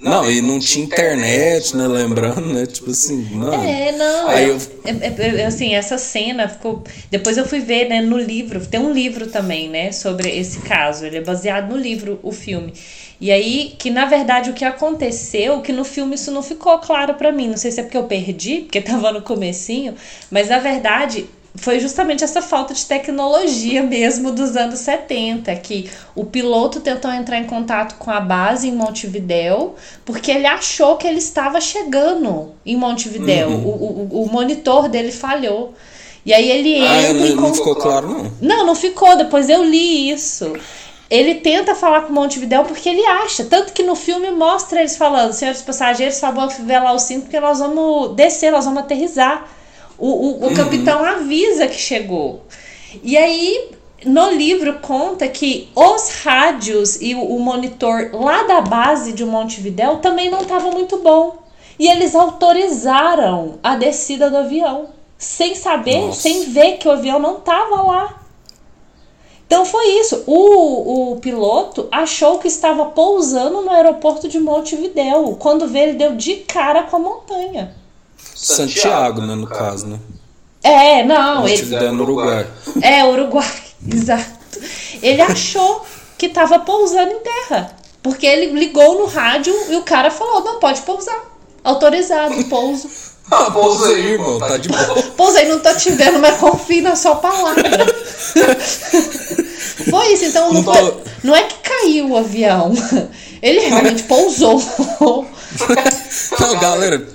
Não, e não tinha internet, né? Lembrando, né? Tipo assim, não. É, não. Aí eu... É, é, assim, essa cena ficou. Depois eu fui ver, né, no livro. Tem um livro também, né, sobre esse caso. Ele é baseado no livro, o filme. E aí, que na verdade o que aconteceu, que no filme isso não ficou claro para mim. Não sei se é porque eu perdi, porque tava no comecinho, mas na verdade foi justamente essa falta de tecnologia mesmo dos anos 70, que o piloto tentou entrar em contato com a base em Montevidéu, porque ele achou que ele estava chegando em Montevidéu. Uhum. O, o, o monitor dele falhou. E aí ele ah, entra. Não, não ficou claro, não? Não, não ficou. Depois eu li isso. Ele tenta falar com Montevidéu porque ele acha. Tanto que no filme mostra eles falando: senhores passageiros, favor, velar o cinto, porque nós vamos descer, nós vamos aterrizar. O, o, o uhum. capitão avisa que chegou. E aí, no livro conta que os rádios e o, o monitor lá da base de Montevidéu também não estava muito bom. E eles autorizaram a descida do avião, sem saber, Nossa. sem ver que o avião não estava lá. Então foi isso. O, o piloto achou que estava pousando no aeroporto de Montevidéu. Quando veio, ele deu de cara com a montanha. Santiago, né, no caso, né? É, não. Ele... É no Uruguai. É, Uruguai, exato. Ele achou que estava pousando em terra. Porque ele ligou no rádio e o cara falou: não pode pousar. Autorizado pouso. Ah, pousa aí, irmão, tá de boa. Pousei, não tô te vendo, mas confio na sua palavra. Foi isso, então não, Não foi, tô- não é que caiu o avião. Ele realmente pousou. Não, galera,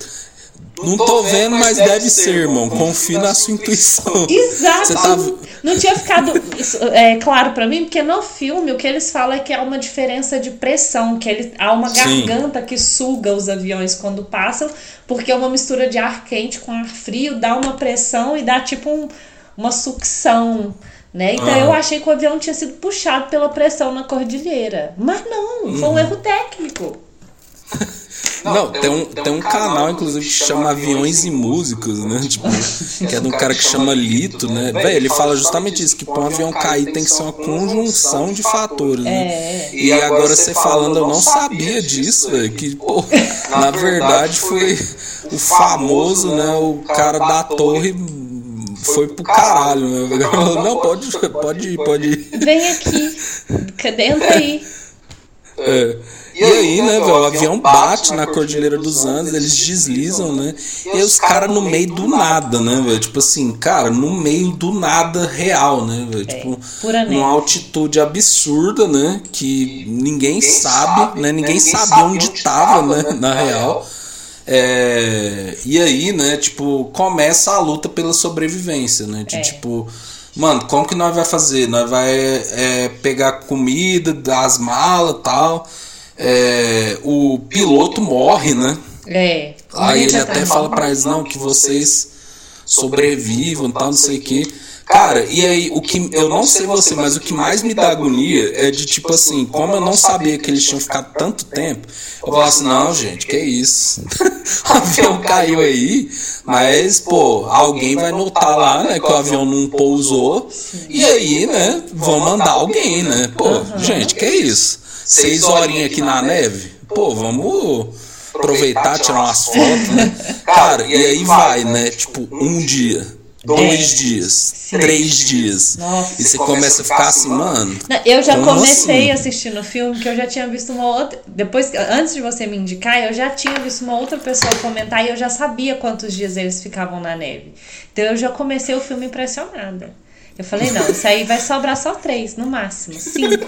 não tô vendo, mas deve ser, irmão. Confie na sua intuição. Exato. Você tá... Não tinha ficado isso, é, claro pra mim, porque no filme o que eles falam é que há uma diferença de pressão, que ele, há uma Sim. garganta que suga os aviões quando passam, porque uma mistura de ar quente com ar frio dá uma pressão e dá tipo um- uma sucção. Né? Então Aham. eu achei que o avião tinha sido puxado pela pressão na cordilheira. Mas não, foi Uhum. um erro técnico. Não, tem um, tem um canal, inclusive, que chama Aviões e Músicos, né? Tipo, que é de um cara que chama Lito, né? Véi, ele fala justamente isso, que pra um avião cair tem que ser uma conjunção de fatores, né? E agora você falando, eu não sabia disso, velho. Que, pô, na verdade foi o famoso, né? O cara da torre foi pro caralho, né? Ele falou, Não, pode, pode ir, pode ir. Vem aqui, entra aí. É. E aí, né, velho, o avião bate na Cordilheira dos Andes, eles deslizam, né? E aí os caras no meio do nada, né, velho? Tipo assim, cara, no meio do nada real, né, velho? Tipo, pura neve. numa altitude absurda, né? Que ninguém sabe, né? Ninguém sabia onde tava, né, na real. É, e aí, né, tipo, começa a luta pela sobrevivência, né? De, É. Tipo, mano, como que nós vai fazer? Nós vai é, pegar comida das malas e tal. É, o piloto morre, né? É. Aí ele já até tá- fala pra eles, não, que vocês sobrevivam, tal, não sei o que. Cara, e aí, o que eu não sei você, mas o que mais me dá agonia é de tipo assim, como eu não sabia que eles tinham ficado tanto tempo, eu falo assim, não, gente, que isso? o avião caiu aí, mas, pô, alguém vai notar lá, né, que o avião não pousou, e aí, né, vão mandar alguém, né? Pô, gente, que isso? Seis horinhas aqui na neve? Pô, vamos aproveitar, tirar umas fotos, né? Cara, e aí vai, né? Tipo, um dia, dois dias, três dias. Nossa. E você começa a ficar assim, mano. Não, eu já comecei assim? assistindo o filme que eu já tinha visto uma outra. Depois, antes de você me indicar, eu já tinha visto uma outra pessoa comentar e eu já sabia quantos dias eles ficavam na neve. Então eu já comecei o filme impressionada. Eu falei, não, isso aí vai sobrar só três, no máximo. Cinco.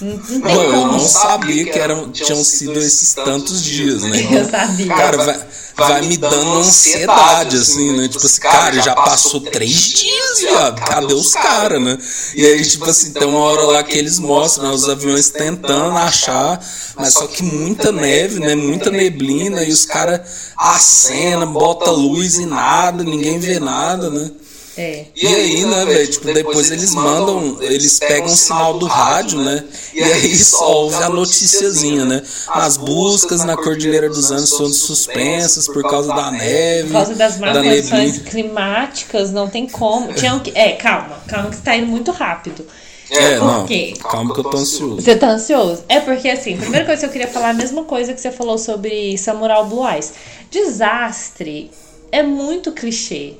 Não, não tem eu como. não sabia que eram, tinham sido esses tantos dias, né? Eu sabia. Cara, vai, vai me dando ansiedade, assim, né? Tipo assim, cara, já passou três dias, viado. Cadê os caras, né? E aí, tipo assim, tem uma hora lá que eles mostram né, os aviões tentando achar, mas só que muita neve, né? Muita neblina, e os caras acenam, bota luz e nada, ninguém vê nada, né? É. E aí, né, velho, tipo, depois eles mandam, eles pegam o sinal do rádio, né, e aí só ouve a noticiazinha, né, as buscas na Cordilheira dos Andes foram suspensas por causa da neve, Por causa das más da condições climáticas, não tem como. Tinham que. É, calma, calma que você tá indo muito rápido. É, Por não, quê? calma que eu tô ansioso. Você tá ansioso? É porque, assim, primeira coisa que eu queria falar é a mesma coisa que você falou sobre Samurai Blue Eyes. Desastre é muito clichê.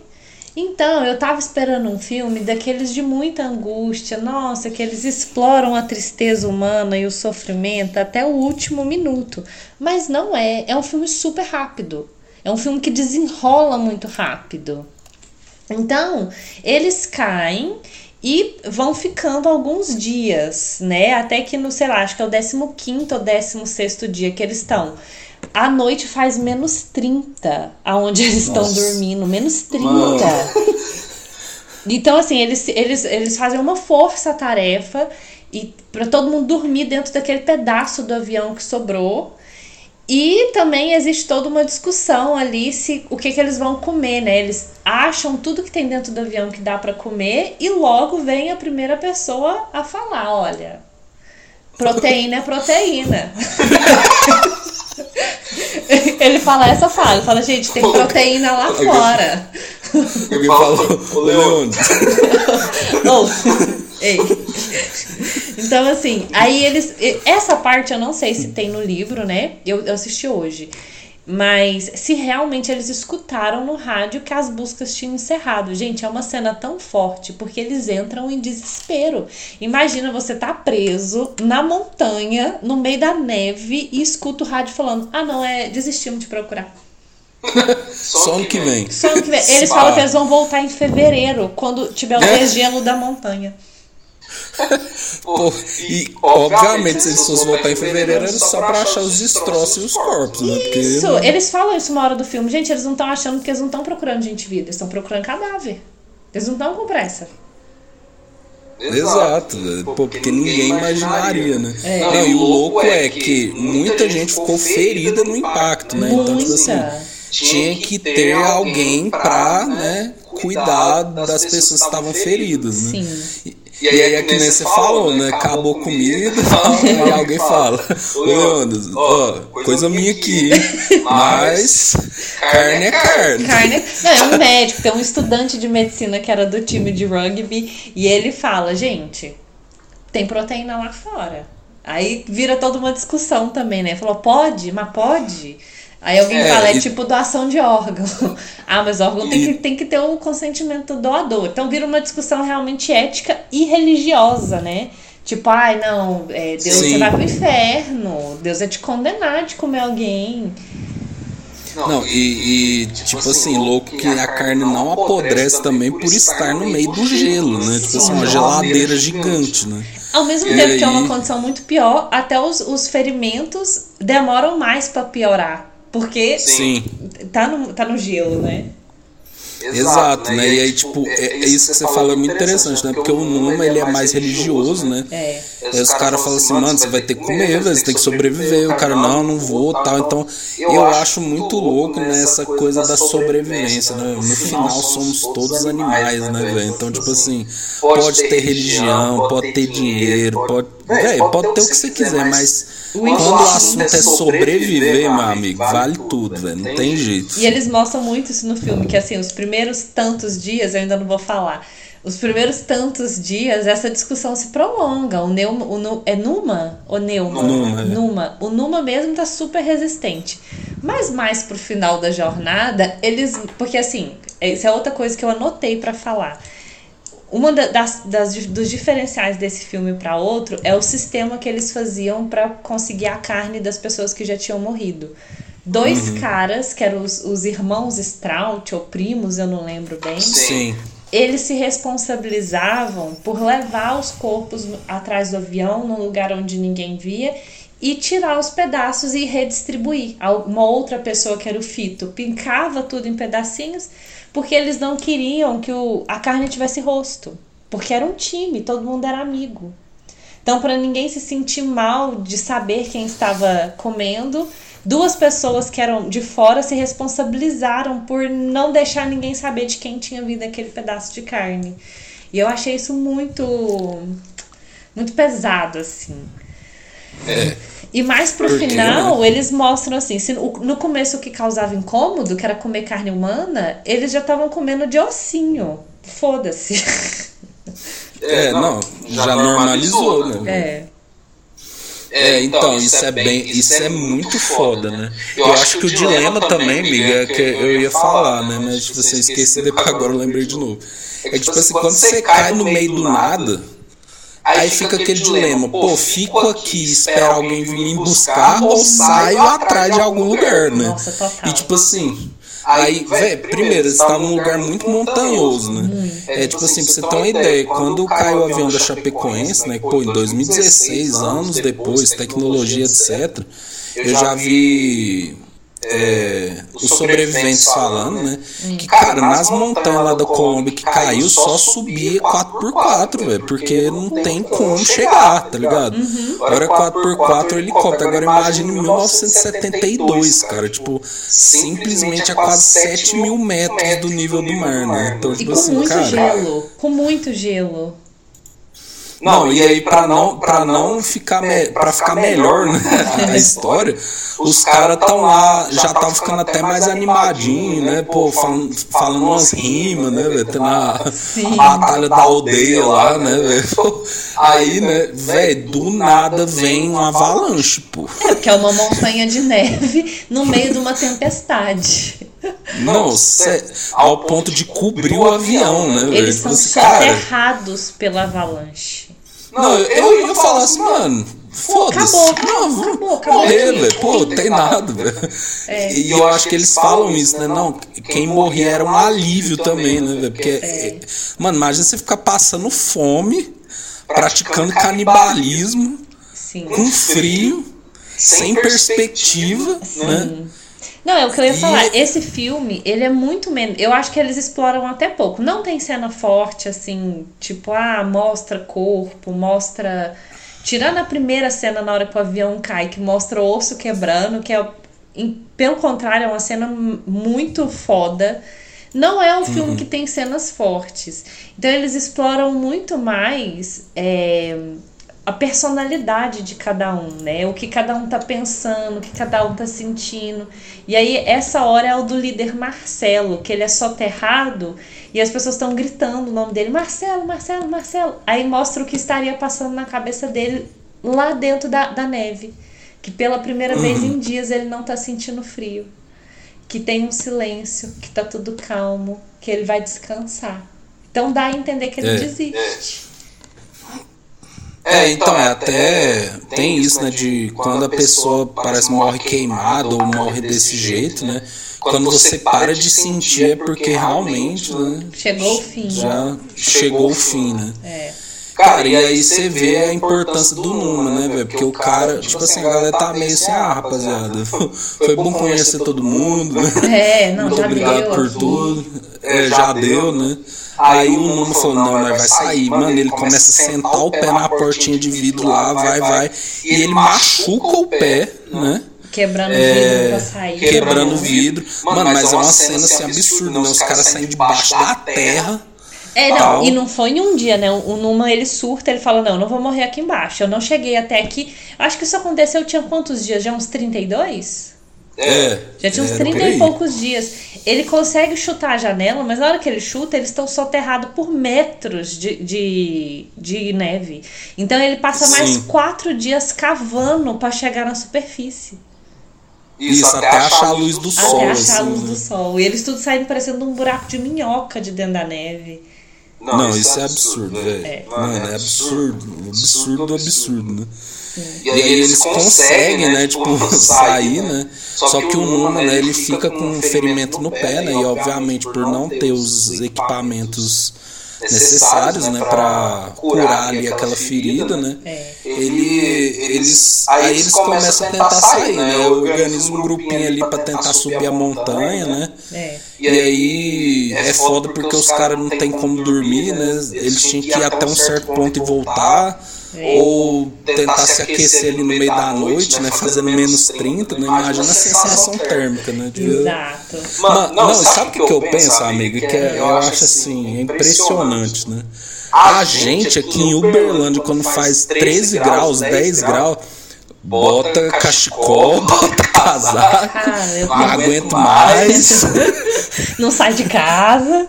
Então, eu tava esperando um filme daqueles de muita angústia, nossa, que eles exploram a tristeza humana e o sofrimento até o último minuto. Mas não é, é um filme super rápido. É um filme que desenrola muito rápido. Então, eles caem e vão ficando alguns dias, né? Até que no, sei lá, acho que é o 15 ou 16 dia que eles estão. A noite faz menos 30 aonde eles estão Nossa. dormindo, menos 30. Mano. Então, assim, eles, eles, eles fazem uma força-tarefa e para todo mundo dormir dentro daquele pedaço do avião que sobrou. E também existe toda uma discussão ali se o que, que eles vão comer, né? Eles acham tudo que tem dentro do avião que dá para comer e logo vem a primeira pessoa a falar, olha, proteína é proteína. Ele fala essa fala, fala, gente, tem proteína lá fora. Alguém falou, ô Leandro, Ou, ei. Então, assim, aí eles. Essa parte eu não sei se tem no livro, né? Eu, eu assisti hoje. Mas se realmente eles escutaram no rádio que as buscas tinham encerrado. Gente, é uma cena tão forte porque eles entram em desespero. Imagina você tá preso na montanha, no meio da neve, e escuta o rádio falando: Ah, não, é desistimos de procurar. Só ano que vem. Só ano que vem. Eles falam que eles vão voltar em fevereiro, quando tiver o é? desgelo da montanha. Pô, e obviamente, se eles fossem voltar em fevereiro, era só pra achar os destroços e os corpos, né? Porque isso, não... eles falam isso uma hora do filme. Gente, eles não estão achando que eles não estão procurando gente viva, eles estão procurando cadáver. Eles não estão com pressa. Exato, Pô, porque ninguém imaginaria, né? É. Não, e o louco é, é que muita gente ficou ferida no impacto, né? Então, tipo assim, tinha que ter alguém pra, né, né cuidar das pessoas que estavam feridas, né? Sim. E aí, e aí é que nem você falou, né? Acabou comida e alguém fala: Ô Leandro, ó, coisa minha aqui, mas carne é carne. Carne Não, é um médico, tem um estudante de medicina que era do time de rugby e ele fala: gente, tem proteína lá fora. Aí vira toda uma discussão também, né? Falou: pode, mas pode. Aí alguém é, fala, é e... tipo doação de órgão. ah, mas órgão e... tem, que, tem que ter o consentimento do doador. Então vira uma discussão realmente ética e religiosa, né? Tipo, ai, não, é, Deus Sim. você vai pro inferno. Deus é te condenar de comer alguém. Não, e, e tipo, tipo assim, assim louco que a carne não apodrece também por estar no meio do gelo, né? Tipo assim, uma geladeira gigante, né? Ao mesmo tempo aí... que é uma condição muito pior, até os, os ferimentos demoram mais para piorar. Porque Sim. Tá, no, tá no gelo, né? Exato, né? E aí, tipo, é, é isso que você fala é muito interessante, né? Porque o Numa, ele é mais religioso, né? É. Aí os caras falam assim, mano, você vai ter que comer, você tem que sobreviver. O cara, não, não vou, tal. Então, eu acho muito louco nessa coisa da sobrevivência, né? No final, somos todos animais, né, velho? Então, tipo assim, pode ter religião, pode ter dinheiro, pode... Véio, pode ter o que você quiser, mas quando o assunto é sobreviver, meu amigo, vale tudo, velho. Não tem jeito. E eles mostram muito isso no filme, que assim, os primeiros tantos dias, eu ainda não vou falar. Os primeiros tantos dias, essa discussão se prolonga. O Neuma, o, é Numa ou Neuma? Numa. É. Numa. O Numa mesmo tá super resistente. Mas mais pro final da jornada, eles. Porque assim, isso é outra coisa que eu anotei para falar uma das, das, dos diferenciais desse filme para outro é o sistema que eles faziam para conseguir a carne das pessoas que já tinham morrido. Dois uhum. caras, que eram os, os irmãos Strout, ou primos, eu não lembro bem. Sim. Eles se responsabilizavam por levar os corpos atrás do avião, num lugar onde ninguém via, e tirar os pedaços e redistribuir. Uma outra pessoa, que era o Fito, pincava tudo em pedacinhos porque eles não queriam que o, a carne tivesse rosto. Porque era um time, todo mundo era amigo. Então, para ninguém se sentir mal de saber quem estava comendo, duas pessoas que eram de fora se responsabilizaram por não deixar ninguém saber de quem tinha vindo aquele pedaço de carne. E eu achei isso muito muito pesado assim. É. E mais pro Porque, final, né? eles mostram assim, se no começo o que causava incômodo, que era comer carne humana, eles já estavam comendo de ossinho. Foda-se. É, não, já normalizou, né? É. É, então, isso é bem, isso é muito foda, né? Eu acho que o dilema também, amiga, é que eu ia falar, né? Mas você esqueci depois agora eu lembrei de novo. É que, tipo assim, quando você cai no meio do nada Aí, Aí fica aquele dilema, pô, fico aqui, espero alguém vir me buscar ou saio atrás de algum lugar, né? Nossa, e tipo assim, Aí, velho, primeiro, você tá num lugar muito montanhoso, né? É tipo assim, pra você ter uma ideia, quando caiu o avião da Chapecoense, né? Pô, em 2016, anos depois, tecnologia, etc., eu já vi é, os sobreviventes falando, né? Que, cara, nas montanhas lá da Colômbia que caiu, só subia 4x4, velho. Porque não tem como chegar, tá ligado? Uhum. Agora 4x4 é helicóptero. Agora imagine 1972, cara. Tipo, simplesmente a quase 7 mil metros do nível do mar, né? Então, tipo assim, cara. Gelo, com muito gelo. Não, e aí para não para não ficar para ficar melhor né, a história, os caras estão lá, já estavam ficando até mais animadinho, né? Pô, falando, falando umas rimas, né, velho? Tem na batalha da aldeia lá, né, velho? Aí, né, velho, do nada vem uma avalanche, pô. É, porque é uma montanha de neve no meio de uma tempestade. Não, ao ponto de cobrir o avião, né? Eles são soterrados pela avalanche. Não, eu, eu ia falar assim, mano, Foda-se. Acabou, não, acabou, acabou. Morrer, velho. Pô, tem nada, velho. É. E eu acho que eles falam isso, né? Não, quem morria era um alívio também, né, velho? Porque, é. mano, imagina você ficar passando fome, praticando canibalismo, Sim. com frio, sem perspectiva, Sim. né? Não, é o que eu ia e... falar. Esse filme, ele é muito menos. Eu acho que eles exploram até pouco. Não tem cena forte, assim, tipo, ah, mostra corpo, mostra Tirando a primeira cena na hora que o avião cai, que mostra o osso quebrando, que é, em, pelo contrário, é uma cena muito foda. Não é um uhum. filme que tem cenas fortes. Então eles exploram muito mais é, a personalidade de cada um, né? O que cada um tá pensando, o que cada um tá sentindo. E aí, essa hora é o do líder Marcelo, que ele é soterrado e as pessoas estão gritando o nome dele: Marcelo, Marcelo, Marcelo. Aí mostra o que estaria passando na cabeça dele lá dentro da, da neve. Que pela primeira vez em dias ele não tá sentindo frio. Que tem um silêncio, que tá tudo calmo, que ele vai descansar. Então dá a entender que ele é. desiste. É, então, é até tem isso, né, de quando a pessoa parece morre queimada ou morre desse jeito, né? Quando você para de sentir é porque realmente, né? Chegou o fim. Já chegou o fim, né? É. Cara, e aí você vê a importância do Numa, né, velho? Porque o cara, tipo assim, a galera tá meio assim, ah, rapaziada, foi bom conhecer todo mundo, né? É, não, Muito obrigado por tudo. É, já deu, né? Aí o Numa falou, não, nós vai sair. Mano, ele começa a sentar o pé na portinha de vidro lá, vai, vai. E ele machuca o pé, né? Quebrando o é, vidro pra sair. Quebrando o vidro. Mano, mas é uma cena assim absurda, né? Os caras saem debaixo da terra. É, não, e não foi em um dia, né? O Numa ele surta, ele fala: Não, eu não vou morrer aqui embaixo. Eu não cheguei até aqui. Acho que isso aconteceu, tinha quantos dias? Já uns 32? É. Já tinha uns é, 30 e poucos dias. Ele consegue chutar a janela, mas na hora que ele chuta, eles estão soterrados por metros de, de, de neve. Então ele passa Sim. mais quatro dias cavando para chegar na superfície. Isso, Isso até, até achar a luz do sol. Até achar a assim, luz né? do sol. E eles tudo saindo parecendo um buraco de minhoca de dentro da neve. Não, Não isso, é absurdo, velho. É. Mano, é absurdo. Absurdo, absurdo, né? E aí eles conseguem, né, tipo, sair, né? Só que o Numa, né, ele fica com um ferimento no pé, né? E obviamente por não ter os equipamentos necessários, né, para curar ali aquela ferida, né? Ele, eles, aí eles começam a tentar sair, né? Organiza um grupinho ali para tentar subir a montanha, né? E aí é foda porque os caras não tem como dormir, né? Eles tinham que ir até um certo ponto e voltar. É. Ou tentar se aquecer ali no meio da noite, né? Fazendo menos 30, né? Imagina a sensação térmica, né? De... Exato. Mano, não, sabe o que, que eu penso, amigo? Que é, eu acho assim, é impressionante, né? A gente aqui em Uberlândia, quando faz 13 graus, 10 graus, bota cachecol, bota casaco, ah, não aguento mais. Não sai de casa.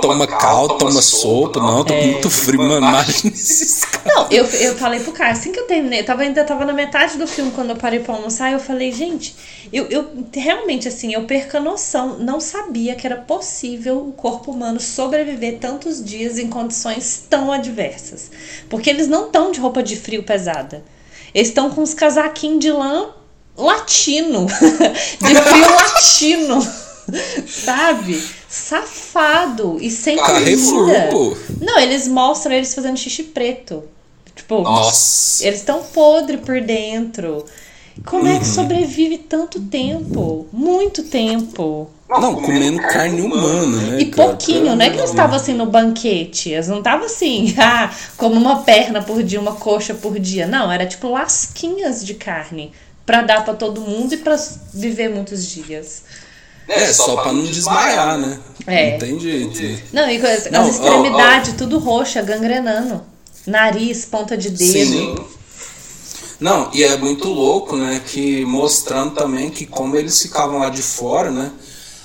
Toma cal, toma sopa. Não, tô é. muito frio, mano. Não, eu, eu falei pro cara, assim que eu terminei, eu tava, ainda tava na metade do filme quando eu parei pra almoçar, eu falei, gente, eu, eu realmente, assim, eu perco a noção. Não sabia que era possível o corpo humano sobreviver tantos dias em condições tão adversas. Porque eles não estão de roupa de frio pesada. Eles estão com os casaquinhos de lã latino. de frio latino. Sabe? Safado e sem Carrefour, pô. Não, eles mostram eles fazendo xixi preto. Tipo, Nossa. eles estão podres por dentro. Como uhum. é que uhum. sobrevive tanto tempo? Muito tempo. Não, comendo carne humana, né? E cara? pouquinho, não é que eles estavam assim no banquete. Eles não estavam assim, ah, como uma perna por dia, uma coxa por dia. Não, era tipo lasquinhas de carne para dar para todo mundo e para viver muitos dias. É, só pra não desmaiar, né? É. Não tem jeito. Não, e as, não, extremidades, ó, ó. tudo roxa, gangrenando. Nariz, ponta de dedo. Sim. Não, e é muito louco, né? Que mostrando também que como eles ficavam lá de fora, né?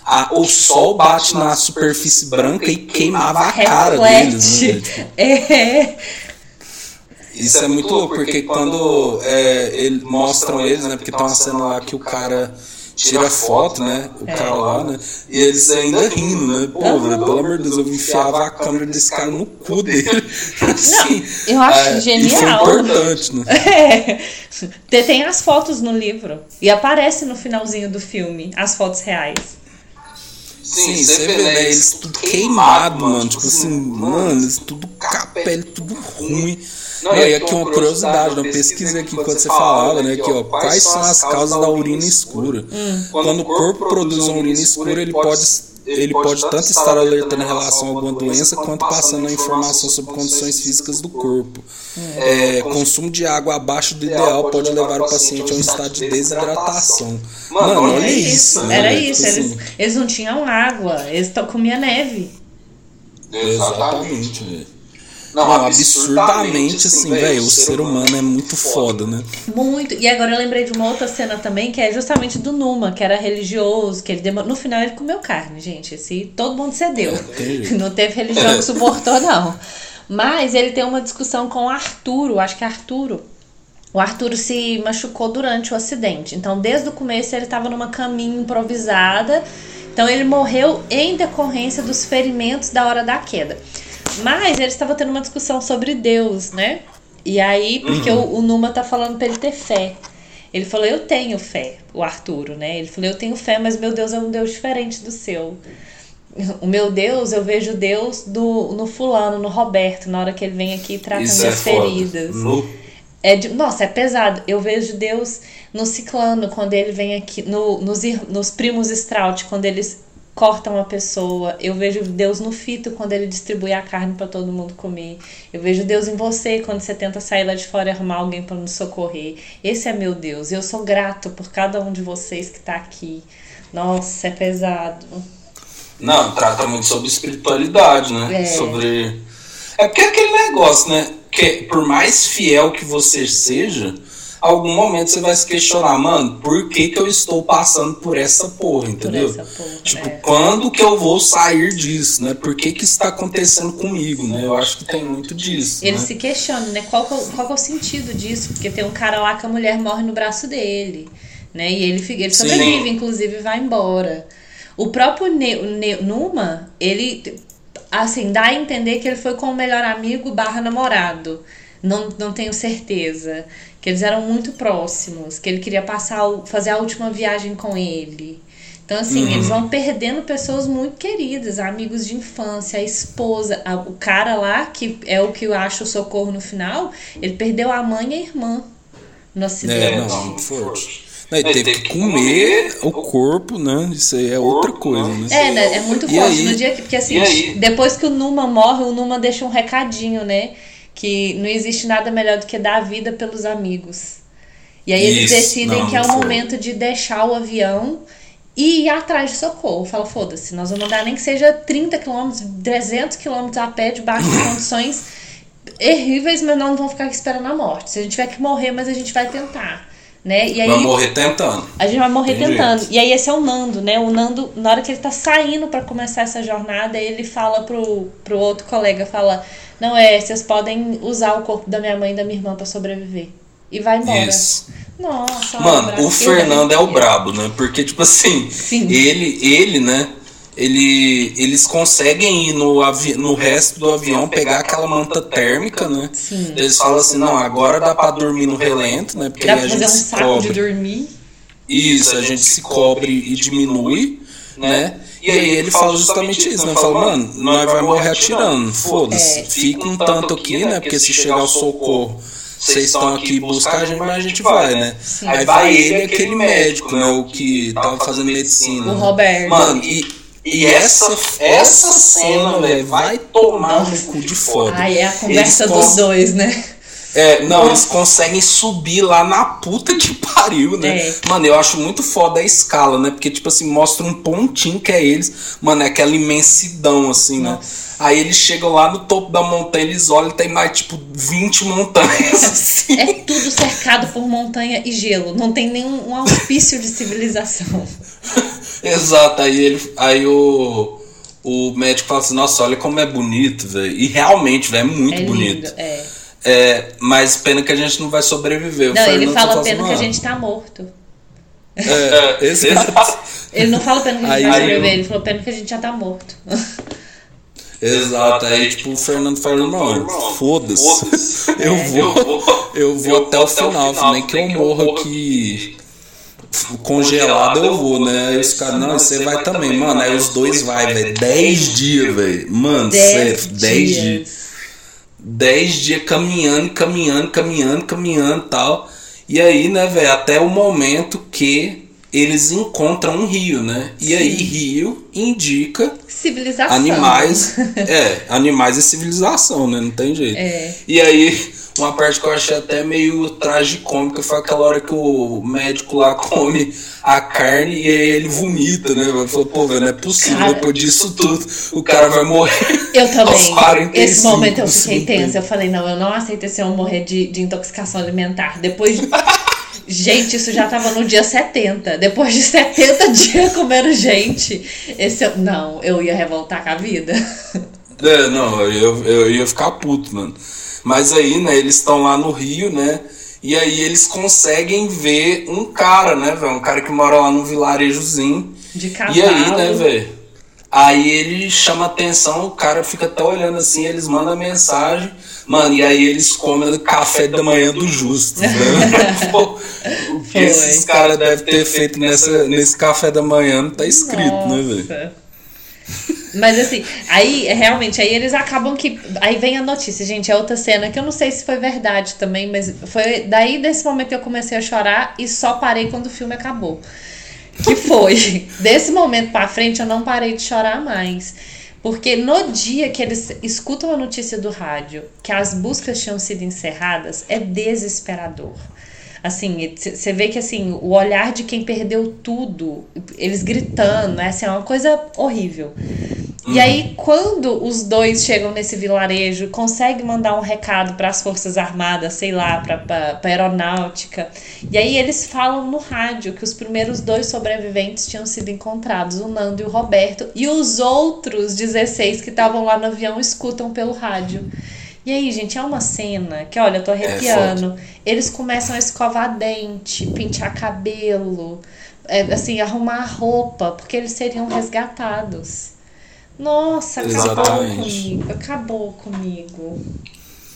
A, o sol bate na superfície branca e queimava a cara deles, né? Tipo, é. Isso é muito louco, porque quando é, ele, mostram eles, né? Porque tem uma cena lá que o cara tira foto, né? O é. cara lá, né? E eles ainda rindo, né? Pô, velho, pelo amor de Deus, eu enfiava a câmera desse cara no cu dele. assim, Não, eu acho é, genial. E foi importante, né? É. Tem as fotos no livro. E aparece no finalzinho do filme as fotos reais. Sim, Sim você vê, né? Eles tudo queimado, mano. Tipo assim, mano, eles tudo pele, tudo ruim. Não, e aqui uma curiosidade, eu pesquisei aqui quando você falava, né? Aqui, ó, quais são as causas da urina escura? Hum. Quando o corpo produz uma urina escura, ele pode ele pode tanto estar alertando em relação a alguma doença quanto passando a informação sobre condições físicas do corpo. É, consumo de água abaixo do ideal pode levar o paciente a um estado de desidratação. Mano, olha isso. Né? Era isso. Tipo eles, assim. eles não tinham água, eles comiam neve. Exatamente, velho. Não, não absurdamente, assim, assim velho, o ser humano é muito foda, né? Muito. E agora eu lembrei de uma outra cena também, que é justamente do Numa, que era religioso, que ele demor... no final ele comeu carne, gente. Esse, todo mundo cedeu. É, não teve religião que suportou, não. Mas ele tem uma discussão com o Arturo, acho que é Arturo. O Arturo se machucou durante o acidente. Então, desde o começo, ele estava numa caminha improvisada. Então, ele morreu em decorrência dos ferimentos da hora da queda. Mas ele estava tendo uma discussão sobre Deus, né? E aí, porque uhum. o, o Numa tá falando pra ele ter fé. Ele falou, eu tenho fé, o Arturo, né? Ele falou, eu tenho fé, mas meu Deus é um Deus diferente do seu. O meu Deus, eu vejo Deus do, no fulano, no Roberto, na hora que ele vem aqui e trata Isso minhas é feridas. No... É de, nossa, é pesado. Eu vejo Deus no ciclano, quando ele vem aqui, no, nos, nos primos Strout, quando eles corta uma pessoa. Eu vejo Deus no fito quando ele distribui a carne para todo mundo comer. Eu vejo Deus em você quando você tenta sair lá de fora e arrumar alguém para nos socorrer. Esse é meu Deus. Eu sou grato por cada um de vocês que está aqui. Nossa, é pesado. Não, trata muito sobre espiritualidade, né? É. Sobre. É porque é aquele negócio, né? Que por mais fiel que você seja, algum momento você vai se questionar, mano, por que, que eu estou passando por essa porra, entendeu? Essa porra, tipo, é. quando que eu vou sair disso, né? Por que que isso está acontecendo comigo, né? Eu acho que tem muito disso. Ele né? se questiona, né? Qual, qual é o sentido disso? Porque tem um cara lá que a mulher morre no braço dele, né? E ele, ele sobrevive, Sim. inclusive vai embora. O próprio ne, ne, Numa, ele assim, dá a entender que ele foi com o melhor amigo barra namorado. Não, não tenho certeza que eles eram muito próximos, que ele queria passar fazer a última viagem com ele. Então, assim, uhum. eles vão perdendo pessoas muito queridas, amigos de infância, a esposa, a, o cara lá, que é o que eu acho o socorro no final, ele perdeu a mãe e a irmã no acidente. É, não, muito forte. Não, ele teve que comer o corpo, né? Isso aí é outra coisa, né? É, né? é muito forte no dia que. Porque assim, depois que o Numa morre, o Numa deixa um recadinho, né? Que não existe nada melhor do que dar a vida pelos amigos. E aí eles decidem não, que é o foi. momento de deixar o avião e ir atrás de socorro. Fala, foda-se, nós vamos andar nem que seja 30 km, 300 km a pé, debaixo de condições terríveis, mas nós não vamos ficar aqui esperando a morte. Se a gente tiver que morrer, mas a gente vai tentar. Né? E aí, vai morrer tentando. A gente vai morrer Tem tentando. Jeito. E aí esse é o Nando, né? O Nando, na hora que ele tá saindo para começar essa jornada, ele fala pro, pro outro colega, fala não é, vocês podem usar o corpo da minha mãe e da minha irmã para sobreviver. E vai embora. Isso. Nossa, Mano, o Fernando é o brabo, né? Porque, tipo assim, Sim. ele, ele, né? Ele, eles conseguem ir no, avi no resto do avião pegar aquela manta térmica, né? Sim. Eles falam assim, não, agora dá para dormir no relento, né? Porque dá aí a gente um se cobre. de dormir. Isso, a gente se cobre e diminui, né? E aí ele fala justamente isso, né? Fala, mano, nós vai morrer atirando, foda-se. É. Fica um tanto aqui, né? Porque se chegar o socorro, vocês estão aqui buscar a gente, mas a gente vai, né? Sim. Aí vai ele aquele médico, né? O que tava fazendo medicina. O Roberto. Mano, e. E essa, essa cena, velho, vai tomar no cu de foda. Ai, é a conversa dos dois, né? É, não, eles conseguem subir lá na puta que pariu, né? É. Mano, eu acho muito foda a escala, né? Porque, tipo assim, mostra um pontinho que é eles. Mano, é aquela imensidão, assim, né? Nossa. né? Aí eles chegam lá no topo da montanha, eles olham e tem mais, tipo, 20 montanhas, assim. É tudo cercado por montanha e gelo. Não tem nenhum um auspício de civilização. Exato, aí, ele, aí o, o médico fala assim, nossa, olha como é bonito, velho. E realmente, velho, é muito é bonito. Lindo, é. É, mas pena que a gente não vai sobreviver. Não, ele fala pena que a gente tá morto. É, exato. Ele não fala pena que a gente Aí- vai sobreviver, ele falou pena que a gente já tá morto. Exato. Aí, tipo, o Fernando falou, não, foda-se. Eu Eu vou. vou, Eu vou até o final, nem que eu morra aqui congelado eu vou, né? Aí os caras, não, você vai também, mano. Aí os dois vai, velho. 10 dias, velho. Mano, sério, 10 dias. 10 dias caminhando, caminhando, caminhando, caminhando e tal. E aí, né, velho, até o momento que eles encontram um rio, né? E aí, rio indica Civilização. animais. é, animais e civilização, né? Não tem jeito. É. E aí, uma parte que eu achei até meio tragicômica foi aquela hora que o médico lá come a carne e aí ele vomita, né? Ele falou, pô, velho, não é possível, Cara. depois disso tudo, o cara vai morrer. Eu também. 45 Esse momento eu fiquei tensa. Eu falei, não, eu não aceito esse homem morrer de, de intoxicação alimentar. Depois de. Gente, isso já tava no dia 70. Depois de 70 dias comendo gente. Esse eu... Não, eu ia revoltar com a vida. É, não, eu, eu ia ficar puto, mano. Mas aí, né, eles estão lá no Rio, né? E aí eles conseguem ver um cara, né, velho? Um cara que mora lá num vilarejozinho. De cavalo. E aí, né, velho? Aí ele chama atenção, o cara fica até olhando assim, eles mandam mensagem, mano, e aí eles comem o café da manhã do justo. Né? Pô, o que esses caras devem ter feito nessa, nesse café da manhã não tá escrito, né, velho? Mas assim, aí realmente, aí eles acabam que. Aí vem a notícia, gente. É outra cena que eu não sei se foi verdade também, mas foi daí desse momento que eu comecei a chorar e só parei quando o filme acabou. Que foi. Desse momento pra frente eu não parei de chorar mais. Porque no dia que eles escutam a notícia do rádio que as buscas tinham sido encerradas, é desesperador. Assim, você vê que assim, o olhar de quem perdeu tudo, eles gritando, né? Assim, é uma coisa horrível. E aí, quando os dois chegam nesse vilarejo, conseguem mandar um recado para as Forças Armadas, sei lá, para a aeronáutica. E aí eles falam no rádio que os primeiros dois sobreviventes tinham sido encontrados, o Nando e o Roberto, e os outros 16 que estavam lá no avião escutam pelo rádio. E aí, gente, é uma cena que, olha, eu tô arrepiando. Eles começam a escovar dente, pentear cabelo, é, assim, arrumar roupa, porque eles seriam resgatados. Nossa, acabou Exatamente. comigo, acabou comigo.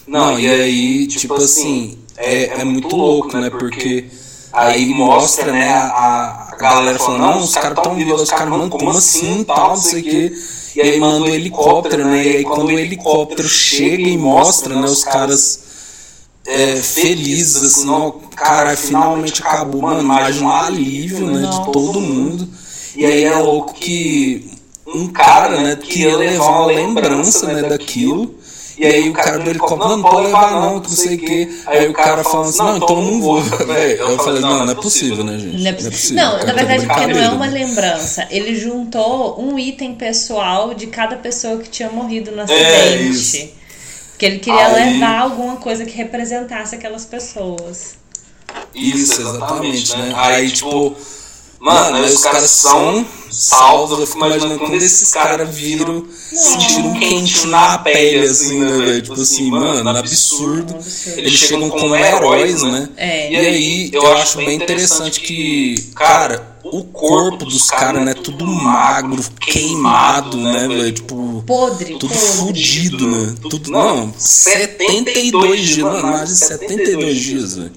Não, e aí, tipo assim, é, é muito louco, né? Porque aí mostra, né, a, a galera falando, não, os caras tão vivos, os caras, mano, como assim, tal, não sei o quê. E aí manda o helicóptero, né? E aí quando o helicóptero chega e mostra, né, os caras é, felizes, assim, ó, cara, finalmente acabou, mano, imagina um alívio, né, de todo mundo. E aí é louco que um cara, né, queria levar uma lembrança, né, daquilo. E aí o cara do helicóptero, não, não pode levar não, que não sei o quê. Aí o cara falando assim, não, então eu não vou. Véi, Eu falei, não, não é possível, né, gente? Não, é possível. não na verdade, porque não é uma né? lembrança. Ele juntou um item pessoal de cada pessoa que tinha morrido no É, acidente. isso. que ele queria Aí- levar alguma coisa que representasse aquelas pessoas. Isso, exatamente, né? Aí, tipo, mano, aí os caras são salvos. Eu fico imaginando quando esses caras viram, sentiram um quentinho na pele, assim, né, velho? Tipo assim, mano, absurdo. Eles chegam como heróis, né? É. E aí, eu acho bem interessante que, cara, o corpo dos caras, né? Tudo magro, queimado, né, velho? Tipo. Podre, Tudo podre. fudido, né? Tudo, não, 72 dias, mano, mais de 72 dias, velho.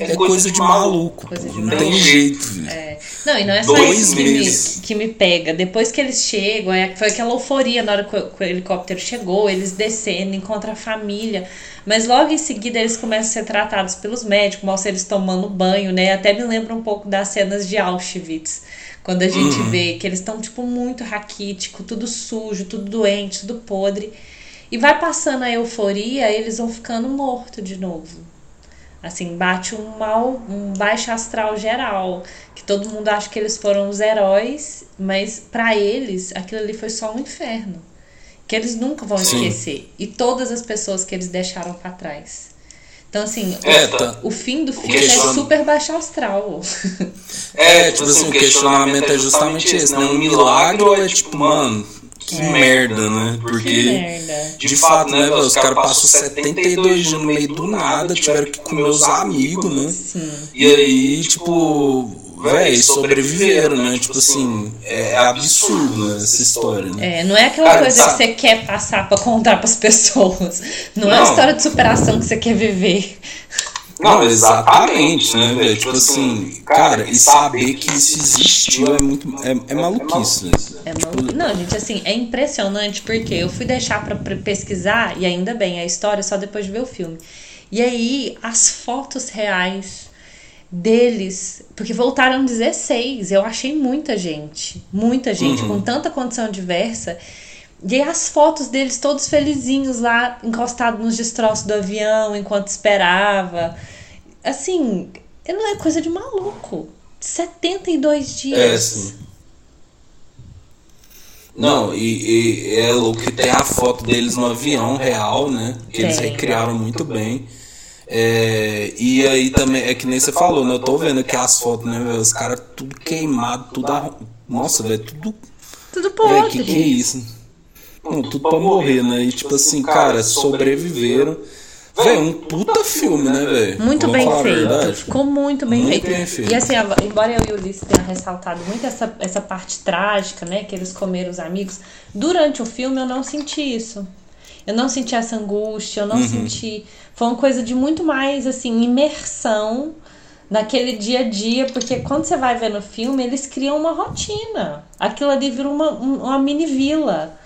É coisa de maluco, Coisa pô. de Não tem jeito, velho. É. Não, e não é só Dois isso que me, meses. que me pega. Depois que eles chegam, é, foi aquela euforia na hora que o, que o helicóptero chegou, eles descendo, encontram a família. Mas logo em seguida eles começam a ser tratados pelos médicos, mostra eles tomando banho, né? Até me lembra um pouco das cenas de Auschwitz. Quando a gente Uhum. vê que eles estão, tipo, muito raquítico, tudo sujo, tudo doente, tudo podre. E vai passando a euforia, eles vão ficando mortos de novo. Assim, bate um mal, um baixo astral geral, que todo mundo acha que eles foram os heróis, mas pra eles aquilo ali foi só um inferno, que eles nunca vão Sim. esquecer, e todas as pessoas que eles deixaram pra trás. Então assim, É, o, tá. o fim do filme questiona- é super baixo astral. É, tipo assim, o questionamento é justamente esse, né? Um milagre ou é tipo, mano, que merda, né? Que Porque, merda. de fato, né, velho, os caras passam 72 dias no meio do nada, tiveram que comer os amigos, né? Sim. E aí, tipo, véi, sobreviveram, né? Tipo assim, é, é absurdo né, essa história, né? É, não é aquela Cara, coisa tá... que você quer passar pra contar pras pessoas. Não, não é uma história de superação que você quer viver. Não, exatamente, né, velho? Tipo assim, cara, e saber que isso existiu é muito. É, é maluquice, né? É maluquice. Não, gente, assim, é impressionante porque eu fui deixar pra pesquisar, e ainda bem, a história só depois de ver o filme. E aí, as fotos reais deles, porque voltaram 16, eu achei muita gente, muita gente, uhum. com tanta condição diversa. E as fotos deles todos felizinhos lá, encostados nos destroços do avião, enquanto esperava. Assim, não é coisa de maluco. 72 dias. É, sim. Não, e, e, é louco que tem a foto deles no avião real, né? Que eles recriaram muito bem. É, e aí também, é que nem você falou, né? Eu tô vendo aqui as fotos, né? Os caras tudo queimado, tudo. Arrum... Nossa, velho, tudo. Tudo podre. Que que é isso? Não, tudo pra morrer, né? E tipo assim, cara, sobreviveram. Véi, um puta filme, né, velho? Muito Vamos bem feito. Ficou muito bem, muito feito. bem feito. E assim, embora eu e o Ulisses tenham ressaltado muito essa, essa parte trágica, né? Que eles comeram os amigos. Durante o filme eu não senti isso. Eu não senti essa angústia, eu não uhum. senti. Foi uma coisa de muito mais, assim, imersão naquele dia a dia, porque quando você vai ver no filme, eles criam uma rotina. Aquilo ali vira uma, uma mini vila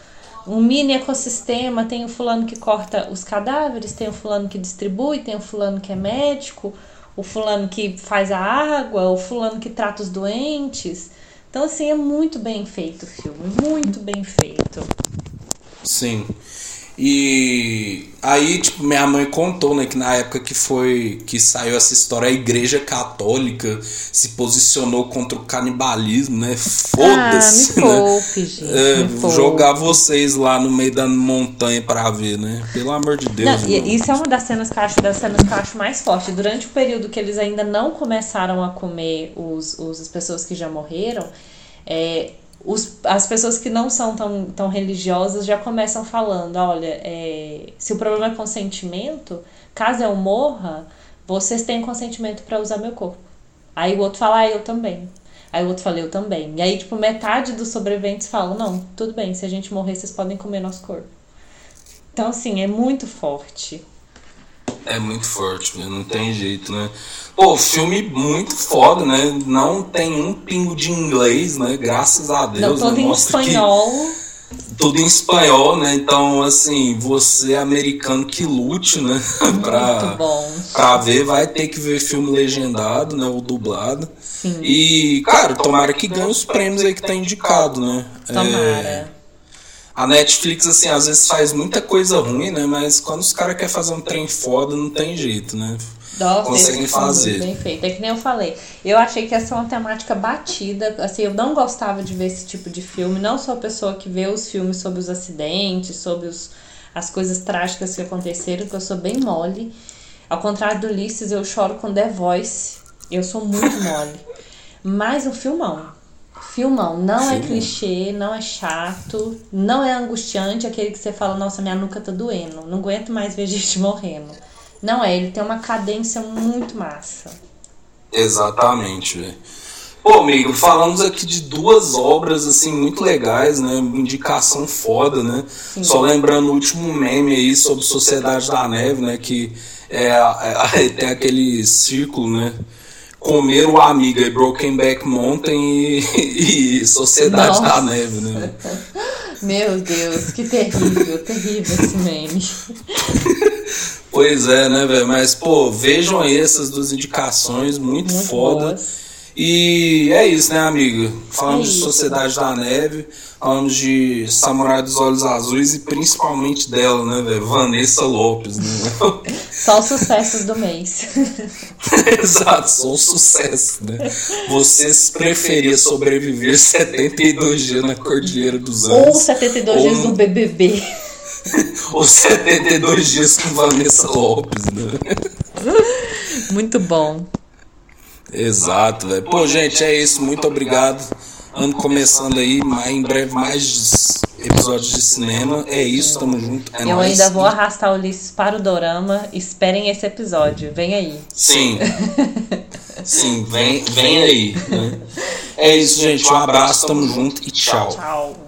um mini ecossistema, tem o fulano que corta os cadáveres, tem o fulano que distribui, tem o fulano que é médico, o fulano que faz a água, o fulano que trata os doentes. Então, assim, é muito bem feito o filme, muito bem feito. Sim. E aí, tipo, minha mãe contou, né, que na época que foi que saiu essa história, a igreja católica se posicionou contra o canibalismo, né? Foda-se, ah, me né? poupe? Gente, é, me jogar vocês lá no meio da montanha para ver, né? Pelo amor de Deus. Não, isso é uma das cenas que eu acho, das cenas que eu acho mais forte. Durante o período que eles ainda não começaram a comer os, os as pessoas que já morreram, é, os, as pessoas que não são tão, tão religiosas já começam falando: olha, é, se o problema é consentimento, caso eu morra, vocês têm consentimento para usar meu corpo. Aí o outro fala: ah, eu também. Aí o outro fala: eu também. E aí, tipo, metade dos sobreviventes falam: não, tudo bem, se a gente morrer, vocês podem comer nosso corpo. Então, assim, é muito forte. É muito forte, não tem jeito, né? Pô, filme muito foda, né? Não tem um pingo de inglês, né? Graças a Deus. Não, todo né? em espanhol. tudo em espanhol, né? Então, assim, você é americano que lute, né? pra, pra ver, vai ter que ver filme legendado, né? Ou dublado. Sim. E, cara, tomara que ganhe os prêmios aí que tá indicado, né? Tomara. É a Netflix, assim, às vezes faz muita coisa ruim, né? Mas quando os caras querem fazer um trem foda, não tem jeito, né? Nossa, conseguem fazer. Bem feito. É que nem eu falei. Eu achei que essa é uma temática batida. Assim, eu não gostava de ver esse tipo de filme. Não sou a pessoa que vê os filmes sobre os acidentes, sobre os, as coisas trágicas que aconteceram, porque eu sou bem mole. Ao contrário do Ulisses, eu choro com The Voice. Eu sou muito mole. Mas o filmão. Filmão, não é clichê, não é chato, não é angustiante, aquele que você fala, nossa, minha nuca tá doendo, não aguento mais ver gente morrendo. Não é, ele tem uma cadência muito massa. Exatamente, velho. Pô, amigo, falamos aqui de duas obras, assim, muito legais, né? Indicação foda, né? Sim. Só lembrando o último meme aí sobre Sociedade da Neve, né? Que é, é, é tem aquele círculo, né? Comer o Amiga e Broken Back Mountain e, e Sociedade Nossa. da Neve, né? Meu Deus, que terrível, terrível esse meme. pois é, né, velho? Mas, pô, vejam aí essas duas indicações, muito, muito foda. Boas. E é isso, né, amiga? Falamos é de Sociedade da Neve, falamos de Samurai dos Olhos Azuis e principalmente dela, né, velho? Vanessa Lopes, né? Só os sucessos do mês. Exato, só um sucesso, né? Vocês preferiam sobreviver 72 dias na Cordilheira dos Andes? Ou 72 ou... dias no BBB. ou 72 dias com Vanessa Lopes, né? Muito bom. Exato, velho. Pô, gente, é isso. Muito obrigado. Ano começando aí, em breve mais episódios de cinema. É isso, tamo junto. É Eu nóis. ainda vou arrastar o Ulisses para o Dorama. Esperem esse episódio. Vem aí. Sim. Sim, vem, vem aí. Né? É isso, gente. Um abraço, tamo junto e tchau. Tchau.